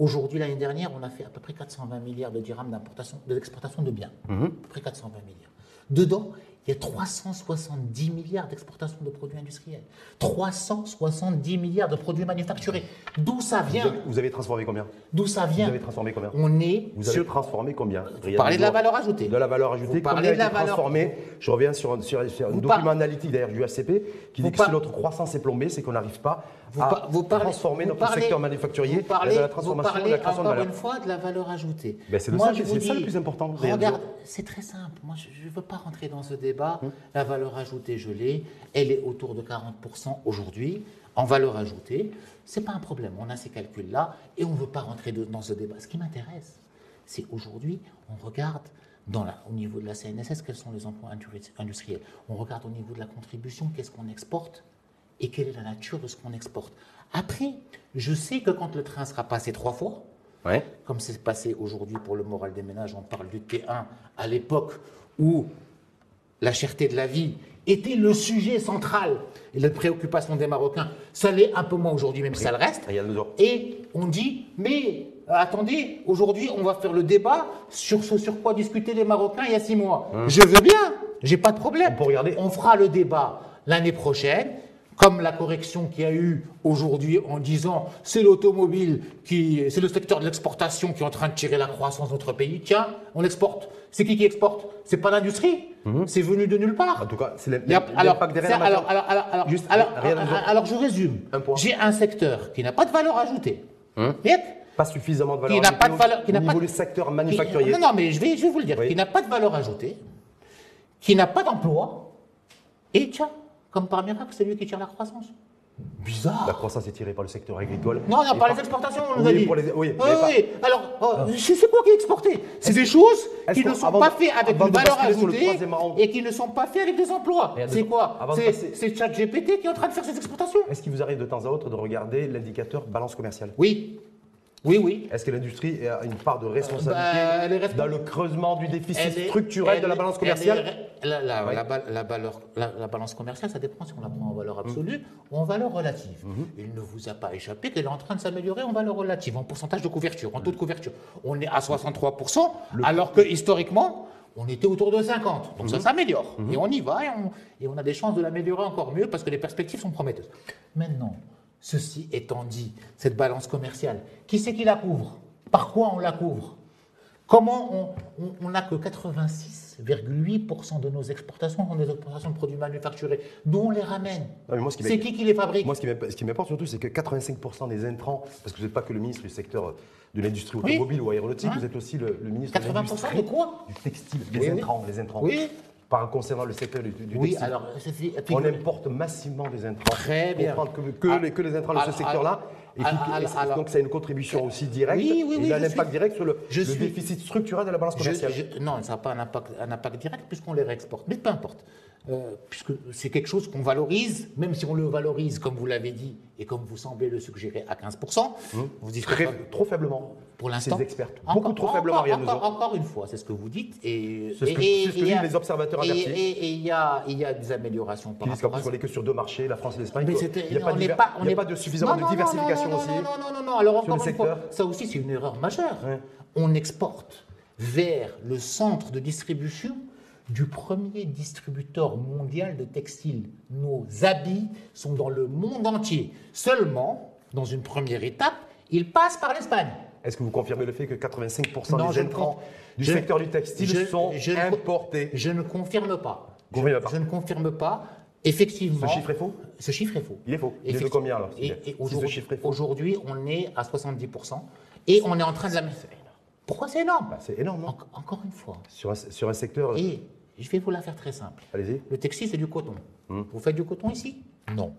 Aujourd'hui, l'année dernière, on a fait à peu près 420 milliards de dirhams d'importation, de l'exportation de biens. Mhm. À peu près 420 milliards. Dedans, il y a 370 milliards d'exportation de produits industriels. 370 milliards de produits manufacturés. D'où ça Vous vient avez, vous avez transformé combien? D'où ça Vous vient avez transformé combien? On est Vous avez sur transformé combien? Vous parlez de la valeur ajoutée. De la valeur ajoutée. Vous parlez de la valeur- transformé? Je reviens sur, un- sur- sur un Vous document par- analytique d'ailleurs du HCP qui Vous dit que par- si notre croissance est plombée, c'est qu'on n'arrive pas Vous, à par- vous parlez, transformer vous notre parlez- secteur manufacturier vous parlez, de la vous transformation de parlez la création de encore valeur. une fois de la valeur ajoutée. Ben, c'est de ça- vous ça le plus important, vous Regarde, c'est très simple. Moi, je ne veux pas rentrer dans ce débat. Hum. La valeur ajoutée, je l'ai. Elle est autour de 40% aujourd'hui en valeur ajoutée. C'est pas un problème. On a ces calculs-là et on ne veut pas rentrer de- dans ce débat. Ce qui m'intéresse, c'est aujourd'hui, on regarde dans la- au niveau de la CNSS quels sont les emplois industri- industriels. On regarde au niveau de la contribution qu'est-ce qu'on exporte et quelle est la nature de ce qu'on exporte. Après, je sais que quand le train sera passé trois fois, Ouais. comme c'est passé aujourd'hui pour le moral des ménages, on parle du T1 à l'époque où la cherté de la vie était le sujet central et la préoccupation des Marocains. Ça l'est un peu moins aujourd'hui, même si ça le reste. Et on dit, mais euh, attendez, aujourd'hui on va faire le débat sur ce sur quoi discutaient les Marocains il y a six mois. Je veux bien, j'ai pas de problème. On peut regarder. On fera le débat l'année prochaine, comme la correction qu'il y a eu aujourd'hui en disant c'est l'automobile qui, c'est le secteur de l'exportation qui est en train de tirer la croissance de notre pays. Tiens, on exporte. C'est qui qui exporte? C'est pas l'industrie. C'est venu de nulle part. En tout cas, c'est l'impact alors, matière. alors, alors, alors, Juste, alors, je résume. J'ai un secteur qui n'a pas de valeur ajoutée. Net. Pas suffisamment de valeur Qui n'a pas de ajoutée valeur- qui au n'a niveau pas du de- secteur Qui- manufacturier. non, non, mais je vais, je vais vous le dire. Oui. Qui n'a pas de valeur ajoutée, qui n'a pas d'emploi, et tiens, comme par miracle, c'est lui qui tire la croissance. Bizarre. La croissance est tirée par le secteur agricole. Non, non, par par- les exportations, on nous a Oui, dit. pour les- oui, oui, pas-. Alors, oh, c'est c'est quoi qui est exporté? C'est des choses qui ne sont pas de- faites avec une valeur ajoutée et qui ne sont pas faits avec des emplois. C'est quoi? c'est ChatGPT qui est en train de faire ces exportations Est-ce qu'il vous arrive de temps à autre de regarder l'indicateur balance commerciale? Oui. Oui, oui. Est-ce que l'industrie a une part de responsabilité Bah, respons- dans le creusement du déficit est- structurel de la balance commerciale est- la, la- Oui. la ba- la valeur- la- la balance commerciale, ça dépend si on la prend en valeur absolue ou en valeur relative. Il ne vous a pas échappé qu'elle est en train de s'améliorer en valeur relative, en pourcentage de couverture, en taux de couverture. On est à 63%, alors que historiquement, on était autour de 50. Donc ça s'améliore. Et on y va et on, et on a des chances de l'améliorer encore mieux parce que les perspectives sont prometteuses. Maintenant, ceci étant dit, cette balance commerciale, qui c'est qui la couvre? Par quoi on la couvre? Comment on- n'a que 86,8% de nos exportations sont des exportations de produits manufacturés, d'où on les ramène C'est qui qui les fabrique? Moi, ce qui m'importe surtout, c'est que 85% des intrants, parce que vous n'êtes pas que le ministre du secteur de l'industrie Oui. automobile ou aéronautique, Hein? vous êtes aussi le, le ministre de 80% l'industrie de quoi? du textile, des Oui, oui. intrants, les intrants. Oui. Par concernant le secteur du, du Oui, textile. alors, on importe massivement des intrants. Très bien. On que, que Ah, les, que les intrants de ce alors, secteur-là. Et puis, alors, et c'est- alors- donc, ça a une contribution aussi directe. Oui, oui, oui, il a un impact suis- direct sur le, je le suis- déficit structurel de la balance commerciale. je- non, ça n'a pas un impact, un impact direct puisqu'on les réexporte. Mais peu importe. Euh, puisque c'est quelque chose qu'on valorise, même si on le valorise, comme vous l'avez dit, et comme vous semblez le suggérer, à 15%, vous dites. Très- trop faiblement. Pour l'instant. Ces experts. Encore- Beaucoup trop encore- faiblement, Ariane encore, Nozon. encore une fois, c'est ce que vous dites. Et, C'est ce que- et- ce que il a- disent les observateurs avertis. Et il y a, il y a des améliorations par Qui disent qu'en rapport à plus, on ça. n'est que sur deux marchés, la France et l'Espagne. C'était- n'y a pas, de n'est diver- pas- on il y a n'est- pas de suffisamment Non, de diversification non, non, aussi. Non, non, non, non. Alors encore une fois, ça aussi c'est une erreur majeure. Ouais. On exporte vers le centre de distribution du premier distributeur mondial de textiles. Nos habits sont dans le monde entier. Seulement, dans une première étape, ils passent par l'Espagne. Est-ce que vous confirmez le fait que 85% Non, des intrants du je- secteur du textile je- sont je importés? Je ne confirme pas. Vous pas. Je ne confirme pas. Effectivement. Ce chiffre est faux? Ce chiffre est faux. Il est faux. Il est de combien, alors, Et, aujourd'hui, on est à 70%. Et on est en train de la. Pourquoi c'est énorme? Bah, C'est énorme, En- Encore une fois. sur un, sur un secteur. Et je vais vous la faire très simple. Allez-y. Le textile, c'est du coton. Hmm. Vous faites du coton ici? Non.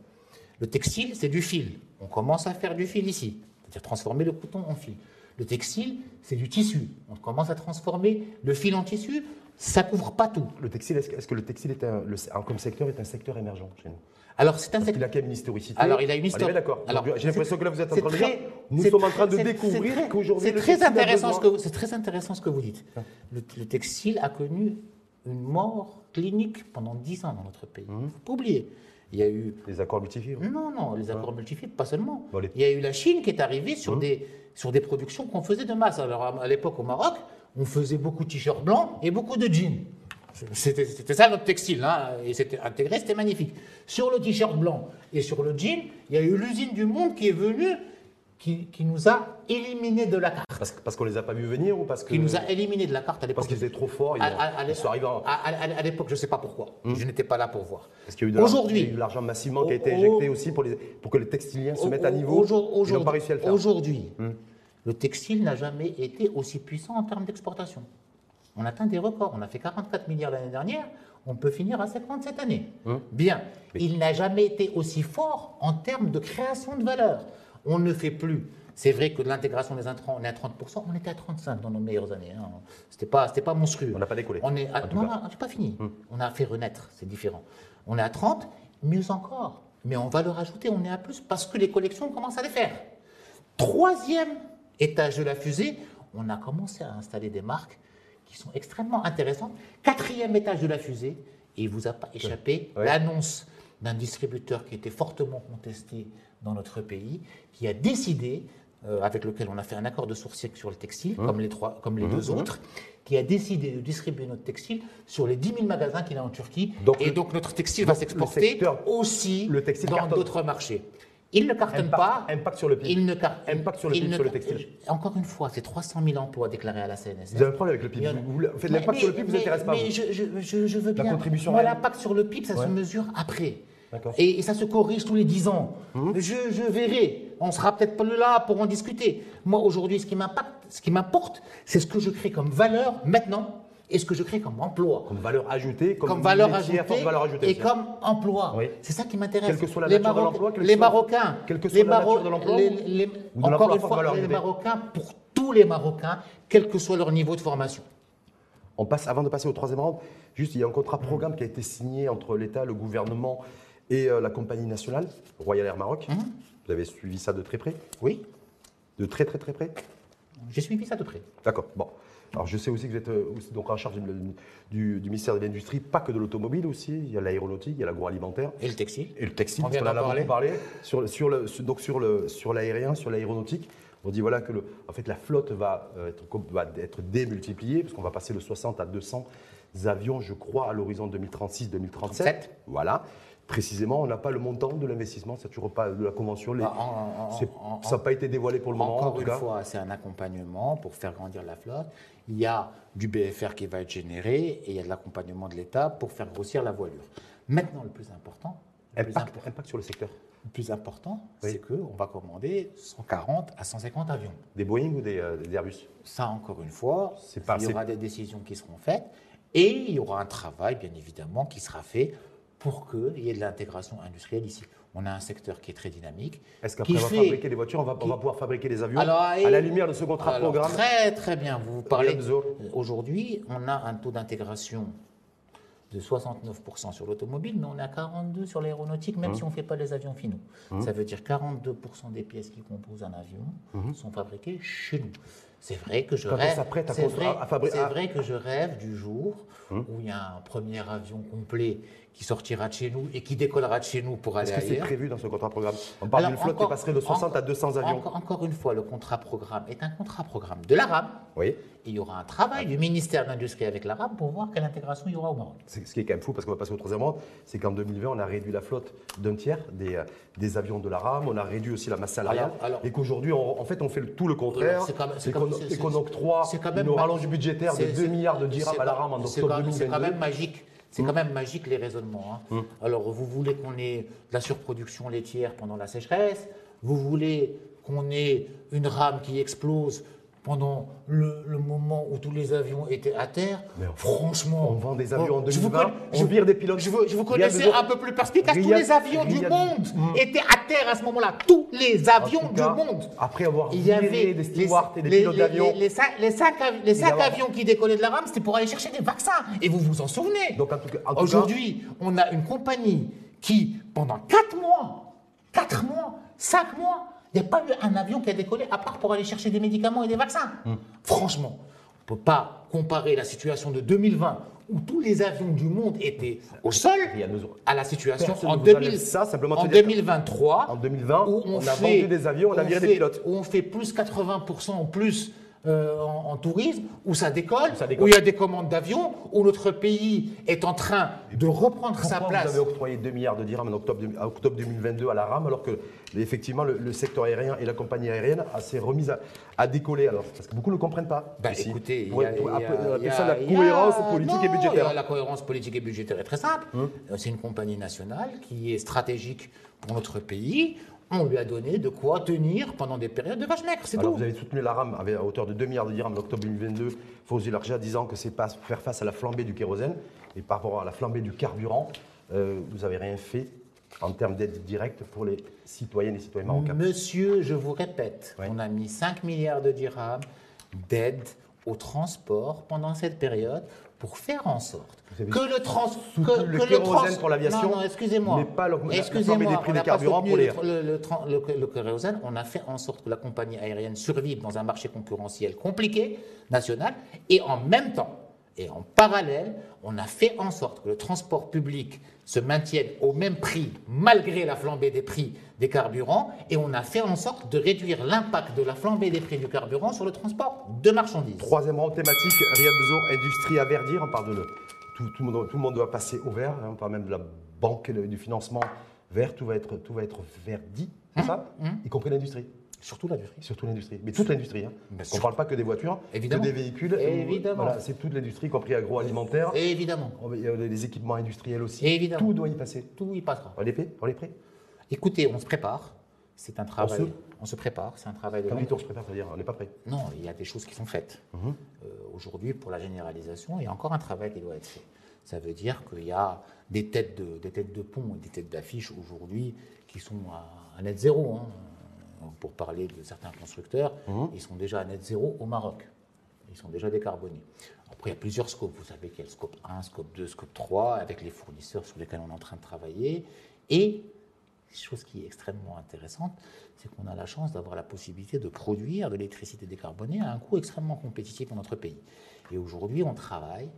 Le textile, c'est du fil. On commence à faire du fil ici, c'est-à-dire transformer le coton en fil. Le textile, c'est du tissu. On commence à transformer le fil en tissu. Ça couvre pas tout. Le textile, est-ce que, le textile est un, le- comme secteur est un secteur émergent chez nous? Alors, c'est un secteur. a quand même une historicité. Alors, il a une bien d'accord. J'ai l'impression que là, vous êtes en train de dire, nous sommes en train de découvrir c'est très- qu'aujourd'hui, C'est très intéressant ce que vous- c'est très intéressant ce que vous dites. Le, le textile a connu une mort clinique pendant 10 ans dans notre pays. Il ne faut pas oublier. Il y a eu Les accords multifibres. non, non, les accords multifibres, pas seulement. Bon. Il y a eu la Chine qui est arrivée sur, Hum. des, sur des productions qu'on faisait de masse. Alors, à à l'époque, au Maroc, on faisait beaucoup de t-shirts blancs et beaucoup de jeans. C'était c'était ça notre textile, hein, et c'était intégré, c'était magnifique. Sur le t-shirt blanc et sur le jean, il y a eu l'usine du monde qui est venue, qui, qui nous a éliminés de la carte. Parce, qu'on les a pas vus venir ou parce que Qui nous a éliminés de la carte à l'époque. parce qu'ils étaient trop forts, ils, À- ont- à- à ils sont arrivés en- à- l'époque, je ne sais pas pourquoi. Je n'étais pas là pour voir. Parce qu'il y a eu de l'argent- Aujourd'hui, massivement qui a été injecté au- aussi pour, les, pour que les textiliens se Au- mettent à au- niveau. aujourd- Ils n'ont pas réussi à le faire. Aujourd'hui, Hum. le textile n'a jamais été aussi puissant en termes d'exportation. On atteint des records. On a fait 44 milliards l'année dernière. On peut finir à 50 cette année. Hum. Bien. Il n'a jamais été aussi fort en termes de création de valeur. On ne fait plus. C'est vrai que de l'intégration des intrants, on est à 30%. On était à 35 dans nos meilleures années. Hein. C'était pas, c'était pas monstrueux. On n'a pas décollé, On est à- non, non, pas fini. On a fait renaître. C'est différent. On est à 30, mieux encore. Mais en valeur ajoutée, on est à plus parce que les collections commencent à les faire. Troisième étage de la fusée, on a commencé à installer des marques qui sont extrêmement intéressantes. Quatrième étage de la fusée, et il ne vous a pas échappé Ouais. l'annonce d'un distributeur qui était fortement contesté dans notre pays, qui a décidé euh, avec lequel on a fait un accord de sourcing sur le textile, comme les, trois, comme les deux autres, qui a décidé de distribuer notre textile sur les 10 000 magasins qu'il a en Turquie. Donc et le- donc notre textile va donc s'exporter aussi le textile dans d'autres marchés. Il ne cartonne Impact- pas. impact sur le PIB. Il ne car- Impact sur le PIB, ne sur le textile. Encore une fois, c'est 300 000 emplois déclarés à la CNSS. Vous avez un problème avec le PIB. Vous, vous faites l'impact sur le PIB, vous mais- intéresse pas. Mais je, je- je- veux La bien. contribution Moi, réelle. l'impact sur le PIB, ça Ouais. se mesure après. Et, et ça se corrige tous les 10 ans. Hum. Je, je verrai. On sera peut-être pas là pour en discuter. Moi, aujourd'hui, ce qui m'impacte, ce qui m'importe, c'est ce que je crée comme valeur maintenant et ce que je crée comme emploi. Comme valeur ajoutée, comme, Comme, valeur, ajoutée valeur ajoutée. et comme emploi. Oui. C'est ça qui m'intéresse. Quelle que soit la les nature de l'emploi, les soit- Marocains, quelle que soit les la nature de l'emploi les- ou- les- ou de encore une fois, les. Marocains, pour tous les Marocains, quel que soit leur niveau de formation. On passe, avant de passer au troisième round, juste, il y a un contrat programme qui a été signé entre l'État, le gouvernement et euh, la compagnie nationale, Royal Air Maroc. Hum. Vous avez suivi ça de très près? Oui, De très très très près? J'ai suivi ça de près. D'accord. Bon. Alors je sais aussi que vous êtes euh, donc en charge du, ministère de l'Industrie, pas que de l'automobile aussi, il y a l'aéronautique, il y a l'agroalimentaire Et le textile et le textile, On vient d'en parler. parlé. Sur, sur le, donc sur l'aérien, sur l'aéronautique, on dit voilà que le, en fait la flotte va euh, être, va être démultipliée, parce qu'on va passer de 60 à 200 avions, je crois, à l'horizon 2036-2037. 37. Voilà. Précisément, on n'a pas le montant de l'investissement, c'est toujours pas de la convention. les- Bah, en- en- c'est- en- ça n'a pas été dévoilé pour le moment, en Encore tout une cas. fois, c'est un accompagnement pour faire grandir la flotte. Il y a du BFR qui va être généré et il y a de l'accompagnement de l'État pour faire grossir la voilure. Maintenant, le plus important, le plus, Impact, impo- impact sur le secteur. le plus important, Oui. c'est qu'on va commander 140 à 150 avions. Des Boeing ou des, euh, des Airbus? Ça, encore une fois, pas- il y aura des décisions qui seront faites et il y aura un travail, bien évidemment, qui sera fait pour qu'il y ait de l'intégration industrielle ici. On a un secteur qui est très dynamique. Est-ce qu'après on va fait- fabriquer des voitures, on va, on qui- va pouvoir fabriquer des avions Alors, à la lumière de ce contrat Alors, programme Très très bien, vous parlez. Rienzo. Aujourd'hui, on a un taux d'intégration de 69% sur l'automobile, mais on est à 42% sur l'aéronautique, Mmh. même si on ne fait pas les avions finaux. Ça veut dire 42% des pièces qui composent un avion sont fabriquées chez nous. C'est vrai que je. Quand rêve. s'apprête à c'est vrai- à que je rêve du jour où il y a un premier avion complet qui sortira de chez nous et qui décollera de chez nous pour aller Est-ce que c'est ailleurs. prévu dans ce contrat programme On parle d'une flotte qui passerait de 60 à 200 avions. Encore, encore une fois, le contrat programme est un contrat programme de l'ARAM. Oui, Et il y aura un travail du ministère de l'Industrie avec l'ARAM pour voir quelle intégration il y aura au Maroc. ce qui est quand même fou parce qu'on va passer au troisième rang, c'est qu'en 2020, on a réduit la flotte d'un tiers des, euh, des avions de la RAM, on a réduit aussi la masse salariale, Alors- alors- et qu'aujourd'hui, en fait, on fait tout le contraire, C'est quand même- c'est et quand- qu'on c'est- et qu'on c'est- octroie c'est quand même une ma- rallonge budgétaire de c'est- 2 c'est- milliards de dirhams c'est à la quand- RAM en c'est octobre quand- C'est 2022. quand même magique. C'est quand même magique les raisonnements. hein. Alors, vous voulez qu'on ait de la surproduction laitière pendant la sécheresse, vous voulez qu'on ait une rame qui explose pendant le, le moment où tous les avions étaient à terre. Franchement, on vend des avions en je vous 2020, on je- vire des pilotes. Je je vous Rien connaissais de- un peu plus perspicace. Tous Rien- les avions du monde étaient à terre à ce moment-là. Tous les avions cas, du monde. Après avoir Il y viré avait des stewards et des les, pilotes les- d'avion. les- les cinq, les cinq avi- les cinq avoir- avions qui décollaient de la rame, c'était pour aller chercher des vaccins. Et vous vous en souvenez Donc, Aujourd'hui, on a une compagnie qui, pendant 4 mois, 4 mois, 5 mois, il n'y a pas eu un avion qui a décollé à part pour aller chercher des médicaments et des vaccins. Hmm. Franchement, on ne peut pas comparer la situation de 2020 où tous les avions du monde étaient au sol à la situation Personne en, ne vous 2000 enlève ça, simplement en te dire que 2023 en 2020, où on a fait- vendu des avions, on a viré des pilotes. Où on fait plus 80% en plus euh, en, en tourisme, où ça décolle, Où ça décolle. où il y a des commandes d'avions, où notre pays est en train de reprendre sa place. vous avez octroyé 2 milliards de dirhams en octobre, deux- en octobre 2022 à la RAM, alors que effectivement le, le secteur aérien et la compagnie aérienne a- s'est remise à, à décoller alors? Parce que beaucoup ne le comprennent pas. Bah, écoutez, il y a, la cohérence politique et budgétaire. a La cohérence politique et budgétaire est très simple. Euh, C'est une compagnie nationale qui est stratégique pour notre pays. On lui a donné de quoi tenir pendant des périodes de vache maigre, c'est tout. vous avez soutenu la RAM à hauteur de 2 milliards de dirhams en octobre 2022, Fawzi Larja disant que c'est pas faire face à la flambée du kérosène et par rapport à la flambée du carburant, euh, vous n'avez rien fait en termes d'aide directe pour les citoyennes et citoyens marocains. Monsieur, je vous répète, on a mis 5 milliards de dirhams d'aide au transport pendant cette période pour faire en sorte que le trans que, le kérosène pour l'aviation, Non, non, excusez-moi. mais pas Excusez-moi, des prix des carburants pour les- le, le, le- le kérosène, on a fait en sorte que la compagnie aérienne survive dans un marché concurrentiel compliqué, national, et en même temps, Et en parallèle, on a fait en sorte que le transport public se maintienne au même prix, malgré la flambée des prix des carburants, et on a fait en sorte de réduire l'impact de la flambée des prix du carburant sur le transport de marchandises. Troisième rang thématique, Riyad Bezour, industrie à verdir. On parle de tout, tout, le monde, tout le monde doit passer au vert. hein, on parle même de la banque du financement vert. Tout va être, tout va être verdi, c'est ça? Y compris l'industrie. Surtout l'industrie. Surtout l'industrie. Mais toute l'industrie. Hein. On ne parle pas que des voitures, Évidemment. que des véhicules. Évidemment. Voilà, c'est toute l'industrie, y compris agroalimentaire. Évidemment. Les équipements industriels aussi. Évidemment. Tout doit y passer. Tout y passera. On est prêt On est prêt Écoutez, on se prépare. C'est un travail. se- On se prépare. C'est un travail de Quand on se prépare, c'est-à-dire on n'est pas prêt. Non, il y a des choses qui sont faites. Mhm. Euh, Aujourd'hui, pour la généralisation, il y a encore un travail qui doit être fait. Ça veut dire qu'il y a des têtes de, des têtes de pont et des têtes d'affiche aujourd'hui qui sont à, à net zéro. hein. Pour parler de certains constructeurs, Mhm. ils sont déjà à net zéro au Maroc. Ils sont déjà décarbonés. Après, il y a plusieurs scopes. Vous savez qu'il y a le scope 1, scope 2, scope 3, avec les fournisseurs sur lesquels on est en train de travailler. Et chose qui est extrêmement intéressante, c'est qu'on a la chance d'avoir la possibilité de produire de l'électricité décarbonée à un coût extrêmement compétitif dans notre pays. Et aujourd'hui, on travaille.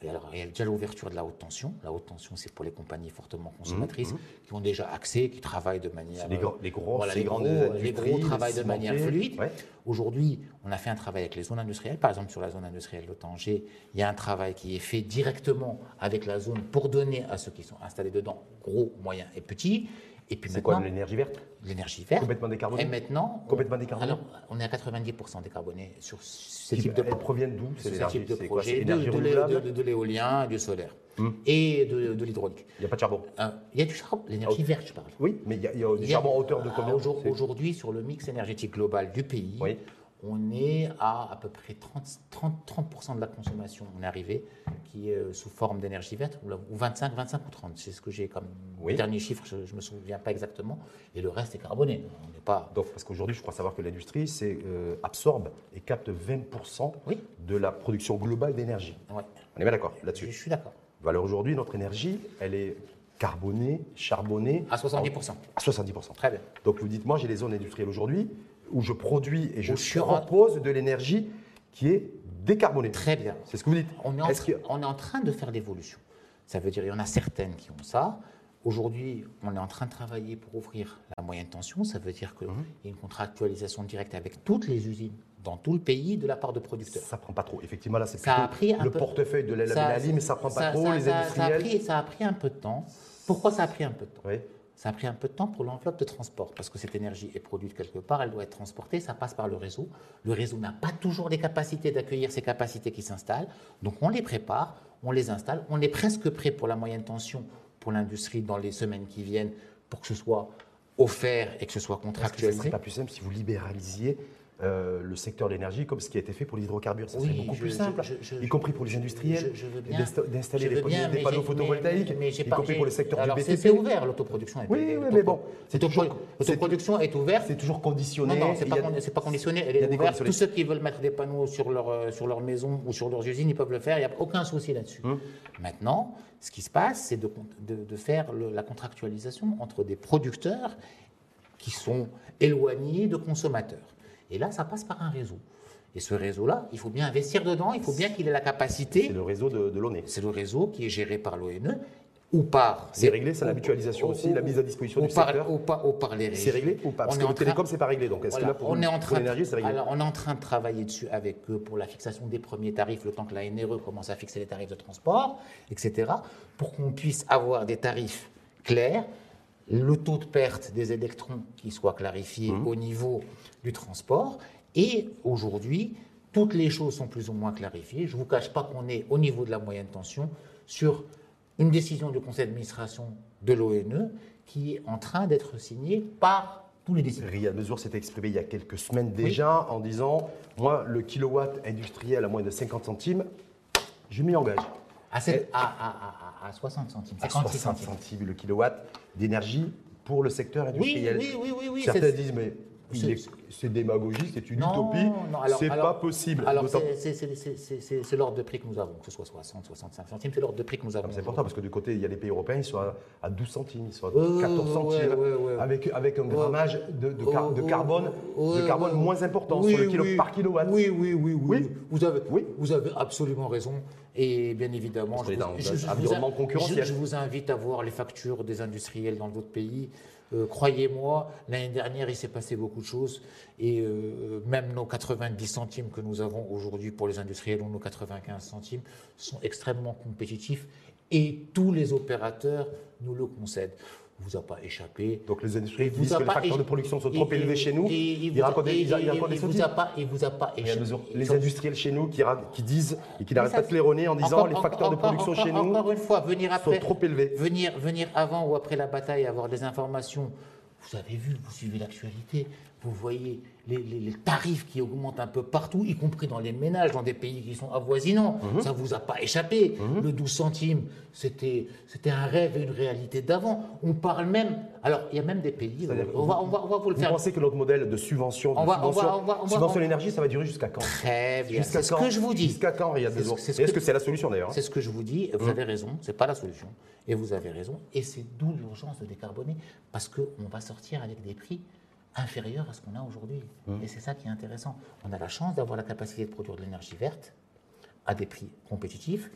Et alors, il y a déjà l'ouverture de la haute tension. La haute tension, c'est pour les compagnies fortement consommatrices qui ont déjà accès, qui travaillent de manière. Les gros- les voilà, gros, les travaillent de manière fluide. Ouais. Aujourd'hui, on a fait un travail avec les zones industrielles. Par exemple, sur la zone industrielle de Tanger, il y a un travail qui est fait directement avec la zone pour donner à ceux qui sont installés dedans, gros, moyens et petits. Et puis C'est quoi maintenant, l'énergie verte l'énergie verte. Complètement décarbonée Et maintenant, Complètement on- décarbonée Alors, on est à 90% décarboné sur ce type de Elles proviennent d'où ce C'est l'énergie type de projet, de, de de- de l'éolien, du solaire Hmm. et de, de l'hydraulique. Il n'y a pas de charbon. Euh, Il y a du charbon, l'énergie verte, je parle. Oui, mais il y a, il y a du Il y a- charbon à hauteur de Ah, combien aujourd- Aujourd'hui, sur le mix énergétique global du pays, Oui. On est à à peu près 30, 30, 30% de la consommation, on est arrivé, qui est euh, sous forme d'énergie verte, ou la- ou 25, 25 ou 30, c'est ce que j'ai comme Oui. dernier chiffre, je ne me souviens pas exactement, et le reste est carboné. On n'est pas... Donc, parce qu'aujourd'hui, je crois savoir que l'industrie euh, absorbe et capte 20% Oui. de la production globale d'énergie. Ouais, On est bien d'accord je là-dessus. suis d'accord. Alors aujourd'hui, notre énergie, elle est carbonée, charbonnée. À 70%. À 70%. Très bien. Donc vous dites, moi j'ai des zones industrielles aujourd'hui où je produis et je propose de l'énergie qui est décarbonée. Très bien. C'est ce que vous dites. On est, en train- que- on est en train de faire l'évolution. Ça veut dire qu'il y en a certaines qui ont ça. Aujourd'hui, on est en train de travailler pour ouvrir la moyenne tension. Ça veut dire qu'il Mhm. y a une contractualisation directe avec toutes les usines dans tout le pays de la part de producteurs. Ça prend pas trop. Effectivement, là, c'est le peu- portefeuille de la Ça- Ali, mais ça prend pas ça- trop ça- les ça a, industriels. pris, ça a pris un peu de temps. Pourquoi ça a pris un peu de temps? Oui. Ça a pris un peu de temps pour l'enveloppe de transport, parce que cette énergie est produite quelque part, elle doit être transportée, ça passe par le réseau. Le réseau n'a pas toujours les capacités d'accueillir ces capacités qui s'installent, donc on les prépare, on les installe, on est presque prêt pour la moyenne tension pour l'industrie dans les semaines qui viennent, pour que ce soit offert et que ce soit que ce contractualisé. serait pas plus simple si vous libéralisiez euh, le secteur de l'énergie comme ce qui a été fait pour l'hydrocarbures Ça Oui, serait beaucoup je- plus simple, je- je- y compris pour les industriels, d'installer des, bien, panneaux photovoltaïques, mais- mais y compris pour le secteur alors du c'est- BTP. C'est ouvert, l'autoproduction est Oui, oui, mais bon, L'autoproduction est ouverte. C'est toujours conditionné. Non, non, c'est pas, pas conditionné, elle est ouverte. Tous ceux qui veulent mettre des panneaux sur leur, euh, sur leur maison ou sur leurs usines, ils peuvent le faire, il n'y a aucun souci là-dessus. Hum. Maintenant, ce qui se passe, c'est de, con- de- de faire le- la contractualisation entre des producteurs qui sont éloignés de consommateurs. Et là, ça passe par un réseau. Et ce réseau-là, il faut bien investir dedans, il faut bien qu'il ait la capacité. C'est le réseau de, de l'ONE. C'est le réseau qui est géré par l'ONE ou par. C'est réglé, c'est la mutualisation ou- aussi, ou- la mise à disposition du par, secteur. Ou par, ou par les régies. C'est réglé ou pas? Parce On que le train- télécom, c'est pas réglé. Donc, est-ce voilà, que là, pour, on est en train c'est réglé? Alors, on est en train de travailler dessus avec eux pour la fixation des premiers tarifs, le temps que la NRE commence à fixer les tarifs de transport, etc., pour qu'on puisse avoir des tarifs clairs, le taux de perte des électrons qui soit clarifié Mmh. au niveau du transport. Et aujourd'hui, toutes les choses sont plus ou moins clarifiées. Je ne vous cache pas qu'on est au niveau de la moyenne tension sur une décision du conseil d'administration de l'ONE qui est en train d'être signée par tous les décideurs. Riyad Mesure s'est exprimé il y a quelques semaines déjà en disant Moi, le kilowatt industriel à moins de 50 centimes, je m'y engage. À, sept- à, à- à- à 60 centimes, À 56 60 centimes. centimes le kilowatt d'énergie pour le secteur Oui, industriel. oui, oui, oui, oui. Certains c'est- disent Mais c'est- est, c'est démagogie, c'est une Non, utopie, c'est pas possible. Alors, c'est- l'ordre de prix que nous avons, que ce soit 60, 65 centimes, c'est l'ordre de prix que nous avons. C'est important parce que du côté, il y a des pays européens, ils sont à, à 12 centimes, ils sont à Ouais, 14 ouais, centimes, ouais, ouais. Avec, avec un grammage de, de, car- de Oh, carbone, oh, de carbone moins important Oui, sur le kilo, oui. par kilowatt. Oui, oui, oui, oui. Oui. Vous, avez, vous avez absolument raison. Et bien évidemment, est vous- je- je vous invite à voir les factures des industriels dans d'autres pays. Euh, Croyez-moi, l'année dernière, il s'est passé beaucoup de choses. Et euh, même nos 90 centimes que nous avons aujourd'hui pour les industriels ou nos 95 centimes sont extrêmement compétitifs. Et tous les opérateurs nous le concèdent. Vous a pas échappé. Donc les industriels disent que les facteurs de production sont trop élevés chez nous. Ils racontent des- sottises. et vous a pas Il échappé. Les industriels chez nous qui, disent et qui n'arrêtent pas de claironner en disant les facteurs de production chez nous sont trop élevés. venir, venir avant ou après la bataille, avoir des informations. Vous avez vu, vous suivez l'actualité, vous voyez les, les- les tarifs qui augmentent un peu partout, y compris dans les ménages, dans des pays qui sont avoisinants. Mhm. Ça vous a pas échappé. Le 12 centimes, c'était c'était un rêve et une réalité d'avant. On parle même. Alors, il y a même des pays. On va, on, va, on va vous le Vous faire. pensez que notre modèle de subvention, de On va- subvention, l'énergie, ça va durer jusqu'à quand? Très bien. Jusqu'à C'est ce quand? que je vous dis. Jusqu'à quand il y a deux ans Est-ce ce que que- c'est la solution d'ailleurs? C'est ce que je vous dis, vous avez raison, c'est pas la solution, et vous avez raison, et c'est d'où l'urgence de décarboner, parce qu'on va sortir avec des prix inférieurs à ce qu'on a aujourd'hui. Et c'est ça qui est intéressant. On a la chance d'avoir la capacité de produire de l'énergie verte à des prix compétitifs.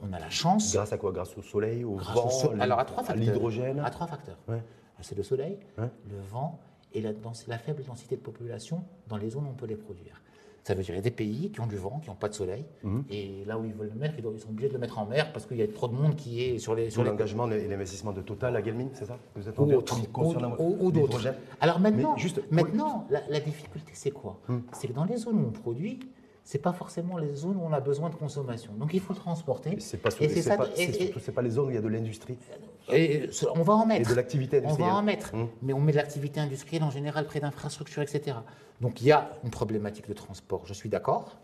On a la chance, Grâce à quoi? Grâce au soleil, au grâce vent, au so- alors à trois facteurs, l'hydrogène à trois facteurs. Ouais. C'est le soleil, Ouais. le vent et la, la faible densité de population dans les zones où on peut les produire. Ça veut dire qu'il y a des pays qui ont du vent, qui n'ont pas de soleil, Mhm. et là où ils veulent le mettre, ils sont obligés de le mettre en mer parce qu'il y a trop de monde qui est sur les Sur les l'engagement et l'investissement de Total à Gelmin, c'est ça Vous ou train de- autres, concernant ou- d'autres. Alors maintenant, juste- maintenant la, la difficulté, c'est quoi? Hmm. C'est que dans les zones où on produit, c'est pas forcément les zones où on a besoin de consommation. Donc il faut le transporter. C'est pas, Et c'est ça, pas, et- c'est et- surtout c'est pas les zones où il y a de l'industrie et on va en et mettre. de l'activité On va industrielle. en mettre, Hmm. mais on met de l'activité industrielle en général près d'infrastructures, etc. Donc il y a une problématique de transport, je suis d'accord,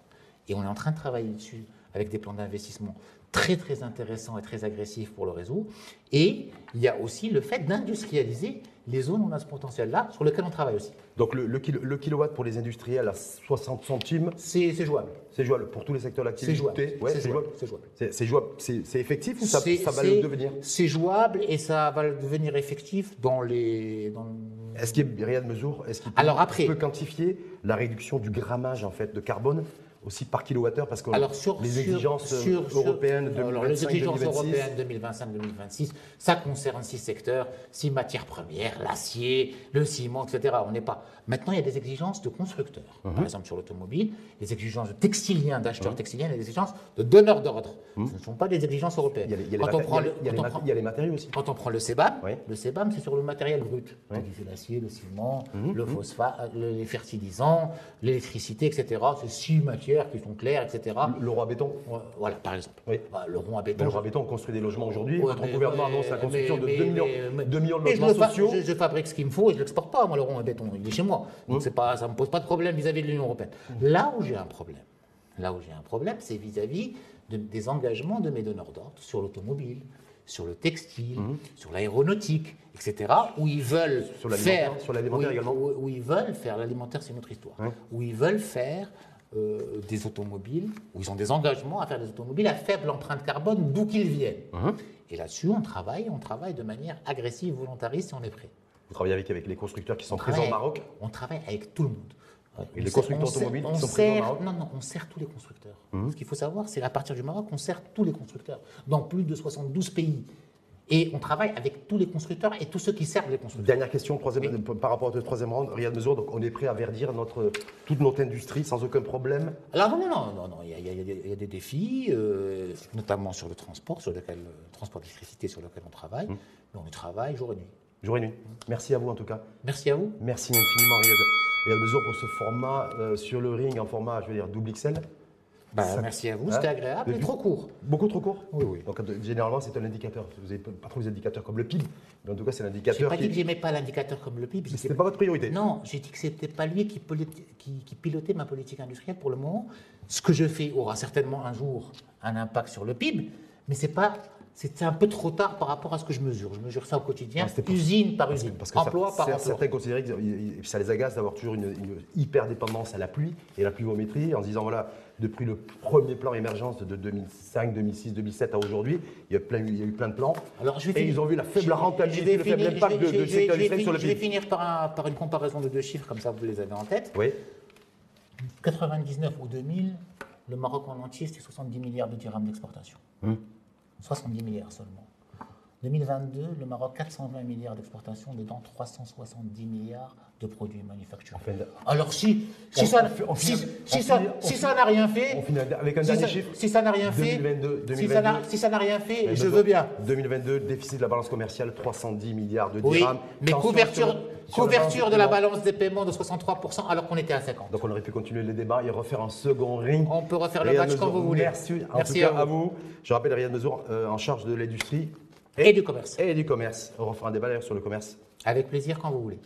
et on est en train de travailler dessus avec des plans d'investissement très très intéressants et très agressifs pour le réseau. Et il y a aussi le fait d'industrialiser les zones où on a ce potentiel-là, sur lequel on travaille aussi. Donc le, le kilo- le kilowatt pour les industriels à 60 centimes, C'est jouable. c'est jouable pour tous les secteurs d'activité C'est jouable. Ouais, C'est jouable. C'est effectif ou ça, ça va le devenir? C'est jouable et ça va le devenir effectif dans les. Dans... Est-ce qu'il y a de mesure? Est-ce qu'il peut, Alors après- peut quantifier la réduction du grammage en fait de carbone? Aussi par kilowattheure parce que Alors sur les exigences euh, sur- sur- européennes de alors, les 2025, exigences 2026, européennes 2025-2026, ça concerne six secteurs, six matières premières, l'acier, le ciment, etc. On n'est pas. Maintenant, il y a des exigences de constructeurs. Mhm. Par exemple, sur l'automobile, des exigences de textiliens, d'acheteurs textiliens, et des exigences de donneurs d'ordre. Ce ne sont pas des exigences européennes. Il y a les- matériaux aussi. quand on prend le sébum, Oui. le sébum, c'est sur le matériel brut. Oui. C'est l'acier, le ciment, Mhm. le phosphate, le- les fertilisants, l'électricité, etc. C'est six matières qui sont claires, etc. Le roi béton. Voilà, par exemple. Oui. Bah, le béton. Roi béton, on construit des logements aujourd'hui. Ouais, Votre mais- gouvernement annonce la construction mais- de mais- 2 millions, mais- mais- 2 millions de je logements fa- sociaux. Je, je fabrique ce qu'il me faut et je ne l'exporte pas, moi, le à béton. Il est chez moi. Donc Mmh. c'est pas, ça ne me pose pas de problème vis-à-vis de l'Union européenne. Là où j'ai un problème, là où j'ai un problème, c'est vis-à-vis de- des engagements de mes donneurs d'ordre sur l'automobile, sur le textile, sur l'aéronautique, etc., où ils veulent Sur faire... sur l'alimentaire également où, où ils veulent faire, l'alimentaire c'est une autre histoire, où ils veulent faire euh, des automobiles, où ils ont des engagements à faire des automobiles à faible empreinte carbone, d'où qu'ils viennent. Mhm. Et là-dessus, on travaille, on travaille de manière agressive, volontariste, et on est prêt. Vous travaillez avec, avec les constructeurs qui sont On présents au Maroc. On travaille avec tout le monde. Et On les constructeurs sert- automobiles qui sont présents au sert- Maroc Non, non, on sert tous les constructeurs. Mhm. Ce qu'il faut savoir, c'est qu'à partir du Maroc, on sert tous les constructeurs, dans plus de 72 pays. Et on travaille avec tous les constructeurs et tous ceux qui servent les constructeurs. Dernière question, troisième, par rapport à votre troisième round, Riyad Mesure, donc on est prêt à verdir notre, toute notre industrie sans aucun problème? Alors non, non, non, non, non, il y a, il y a- il y a des- il y a des défis, euh, notamment sur le transport, sur lequel, le transport d'électricité sur lequel on travaille, Mmh. mais on y travaille jour et nuit. Jour et nuit. Merci à vous en tout cas. Merci à vous. Merci infiniment Riyad, Riyad Mesure pour ce format euh, sur le ring en format, je veux dire, double XL. Bah, Ça- merci à vous, c'était agréable Depuis- trop court. Beaucoup trop court Oui, oui. Donc euh, généralement c'est un indicateur. Vous n'avez pas trop des indicateurs comme le PIB, mais en tout cas c'est Je n'ai l'indicateur pas qui... dit que j'aimais pas l'indicateur comme le PIB. C'était pas votre priorité. Non, j'ai dit que c'était pas lui qui, politi- qui- qui pilotait ma politique industrielle pour le moment. Ce que je fais aura certainement un jour un impact sur le PIB, mais c'est pas c'est un peu trop tard par rapport à ce que je mesure. Je mesure ça au quotidien, c'était usine par usine, Parce que emploi ça- par emploi. certains considèrent que ça les agace d'avoir toujours une, une hyper dépendance à la pluie et la pluviométrie en se disant voilà, depuis le premier plan émergence de 2005, 2006, 2007 à aujourd'hui, il y a, plein, il y a eu plein de plans. Alors, je vais et finir- ils ont vu la faible rentabilité, le faible impact de, de secteur sur le Je vais finir par, un- par une comparaison de deux chiffres, comme ça vous les avez en tête. Oui, 99 ou 2000, le Maroc en entier, c'était 70 milliards de dirhams d'exportation. Hum. 70 milliards seulement. 2022, le Maroc, 420 milliards d'exportation, dedans 370 milliards de produits manufacturés. Alors si, si On- ça on- on si- ça- ça n'a rien fait, avec un si dernier ça- chiffre. si ça n'a rien fait, 2022, si ça n'a- 2022, si ça n'a rien fait, je veux bien. 2022, déficit de la balance commerciale, 310 milliards de Oui, dirhams. mais couverture, sur- sur couverture de la balance des paiements de 63% alors qu'on était à 50. Donc on aurait pu continuer les débats et refaire un second ring. On peut refaire le match quand vous voulez. Merci, en Merci tout cas à à vous. vous. Je rappelle Riyad Mezour euh, en charge de l'industrie Et du commerce. et du commerce. On refera un débat d'ailleurs sur le commerce. Avec plaisir quand vous voulez.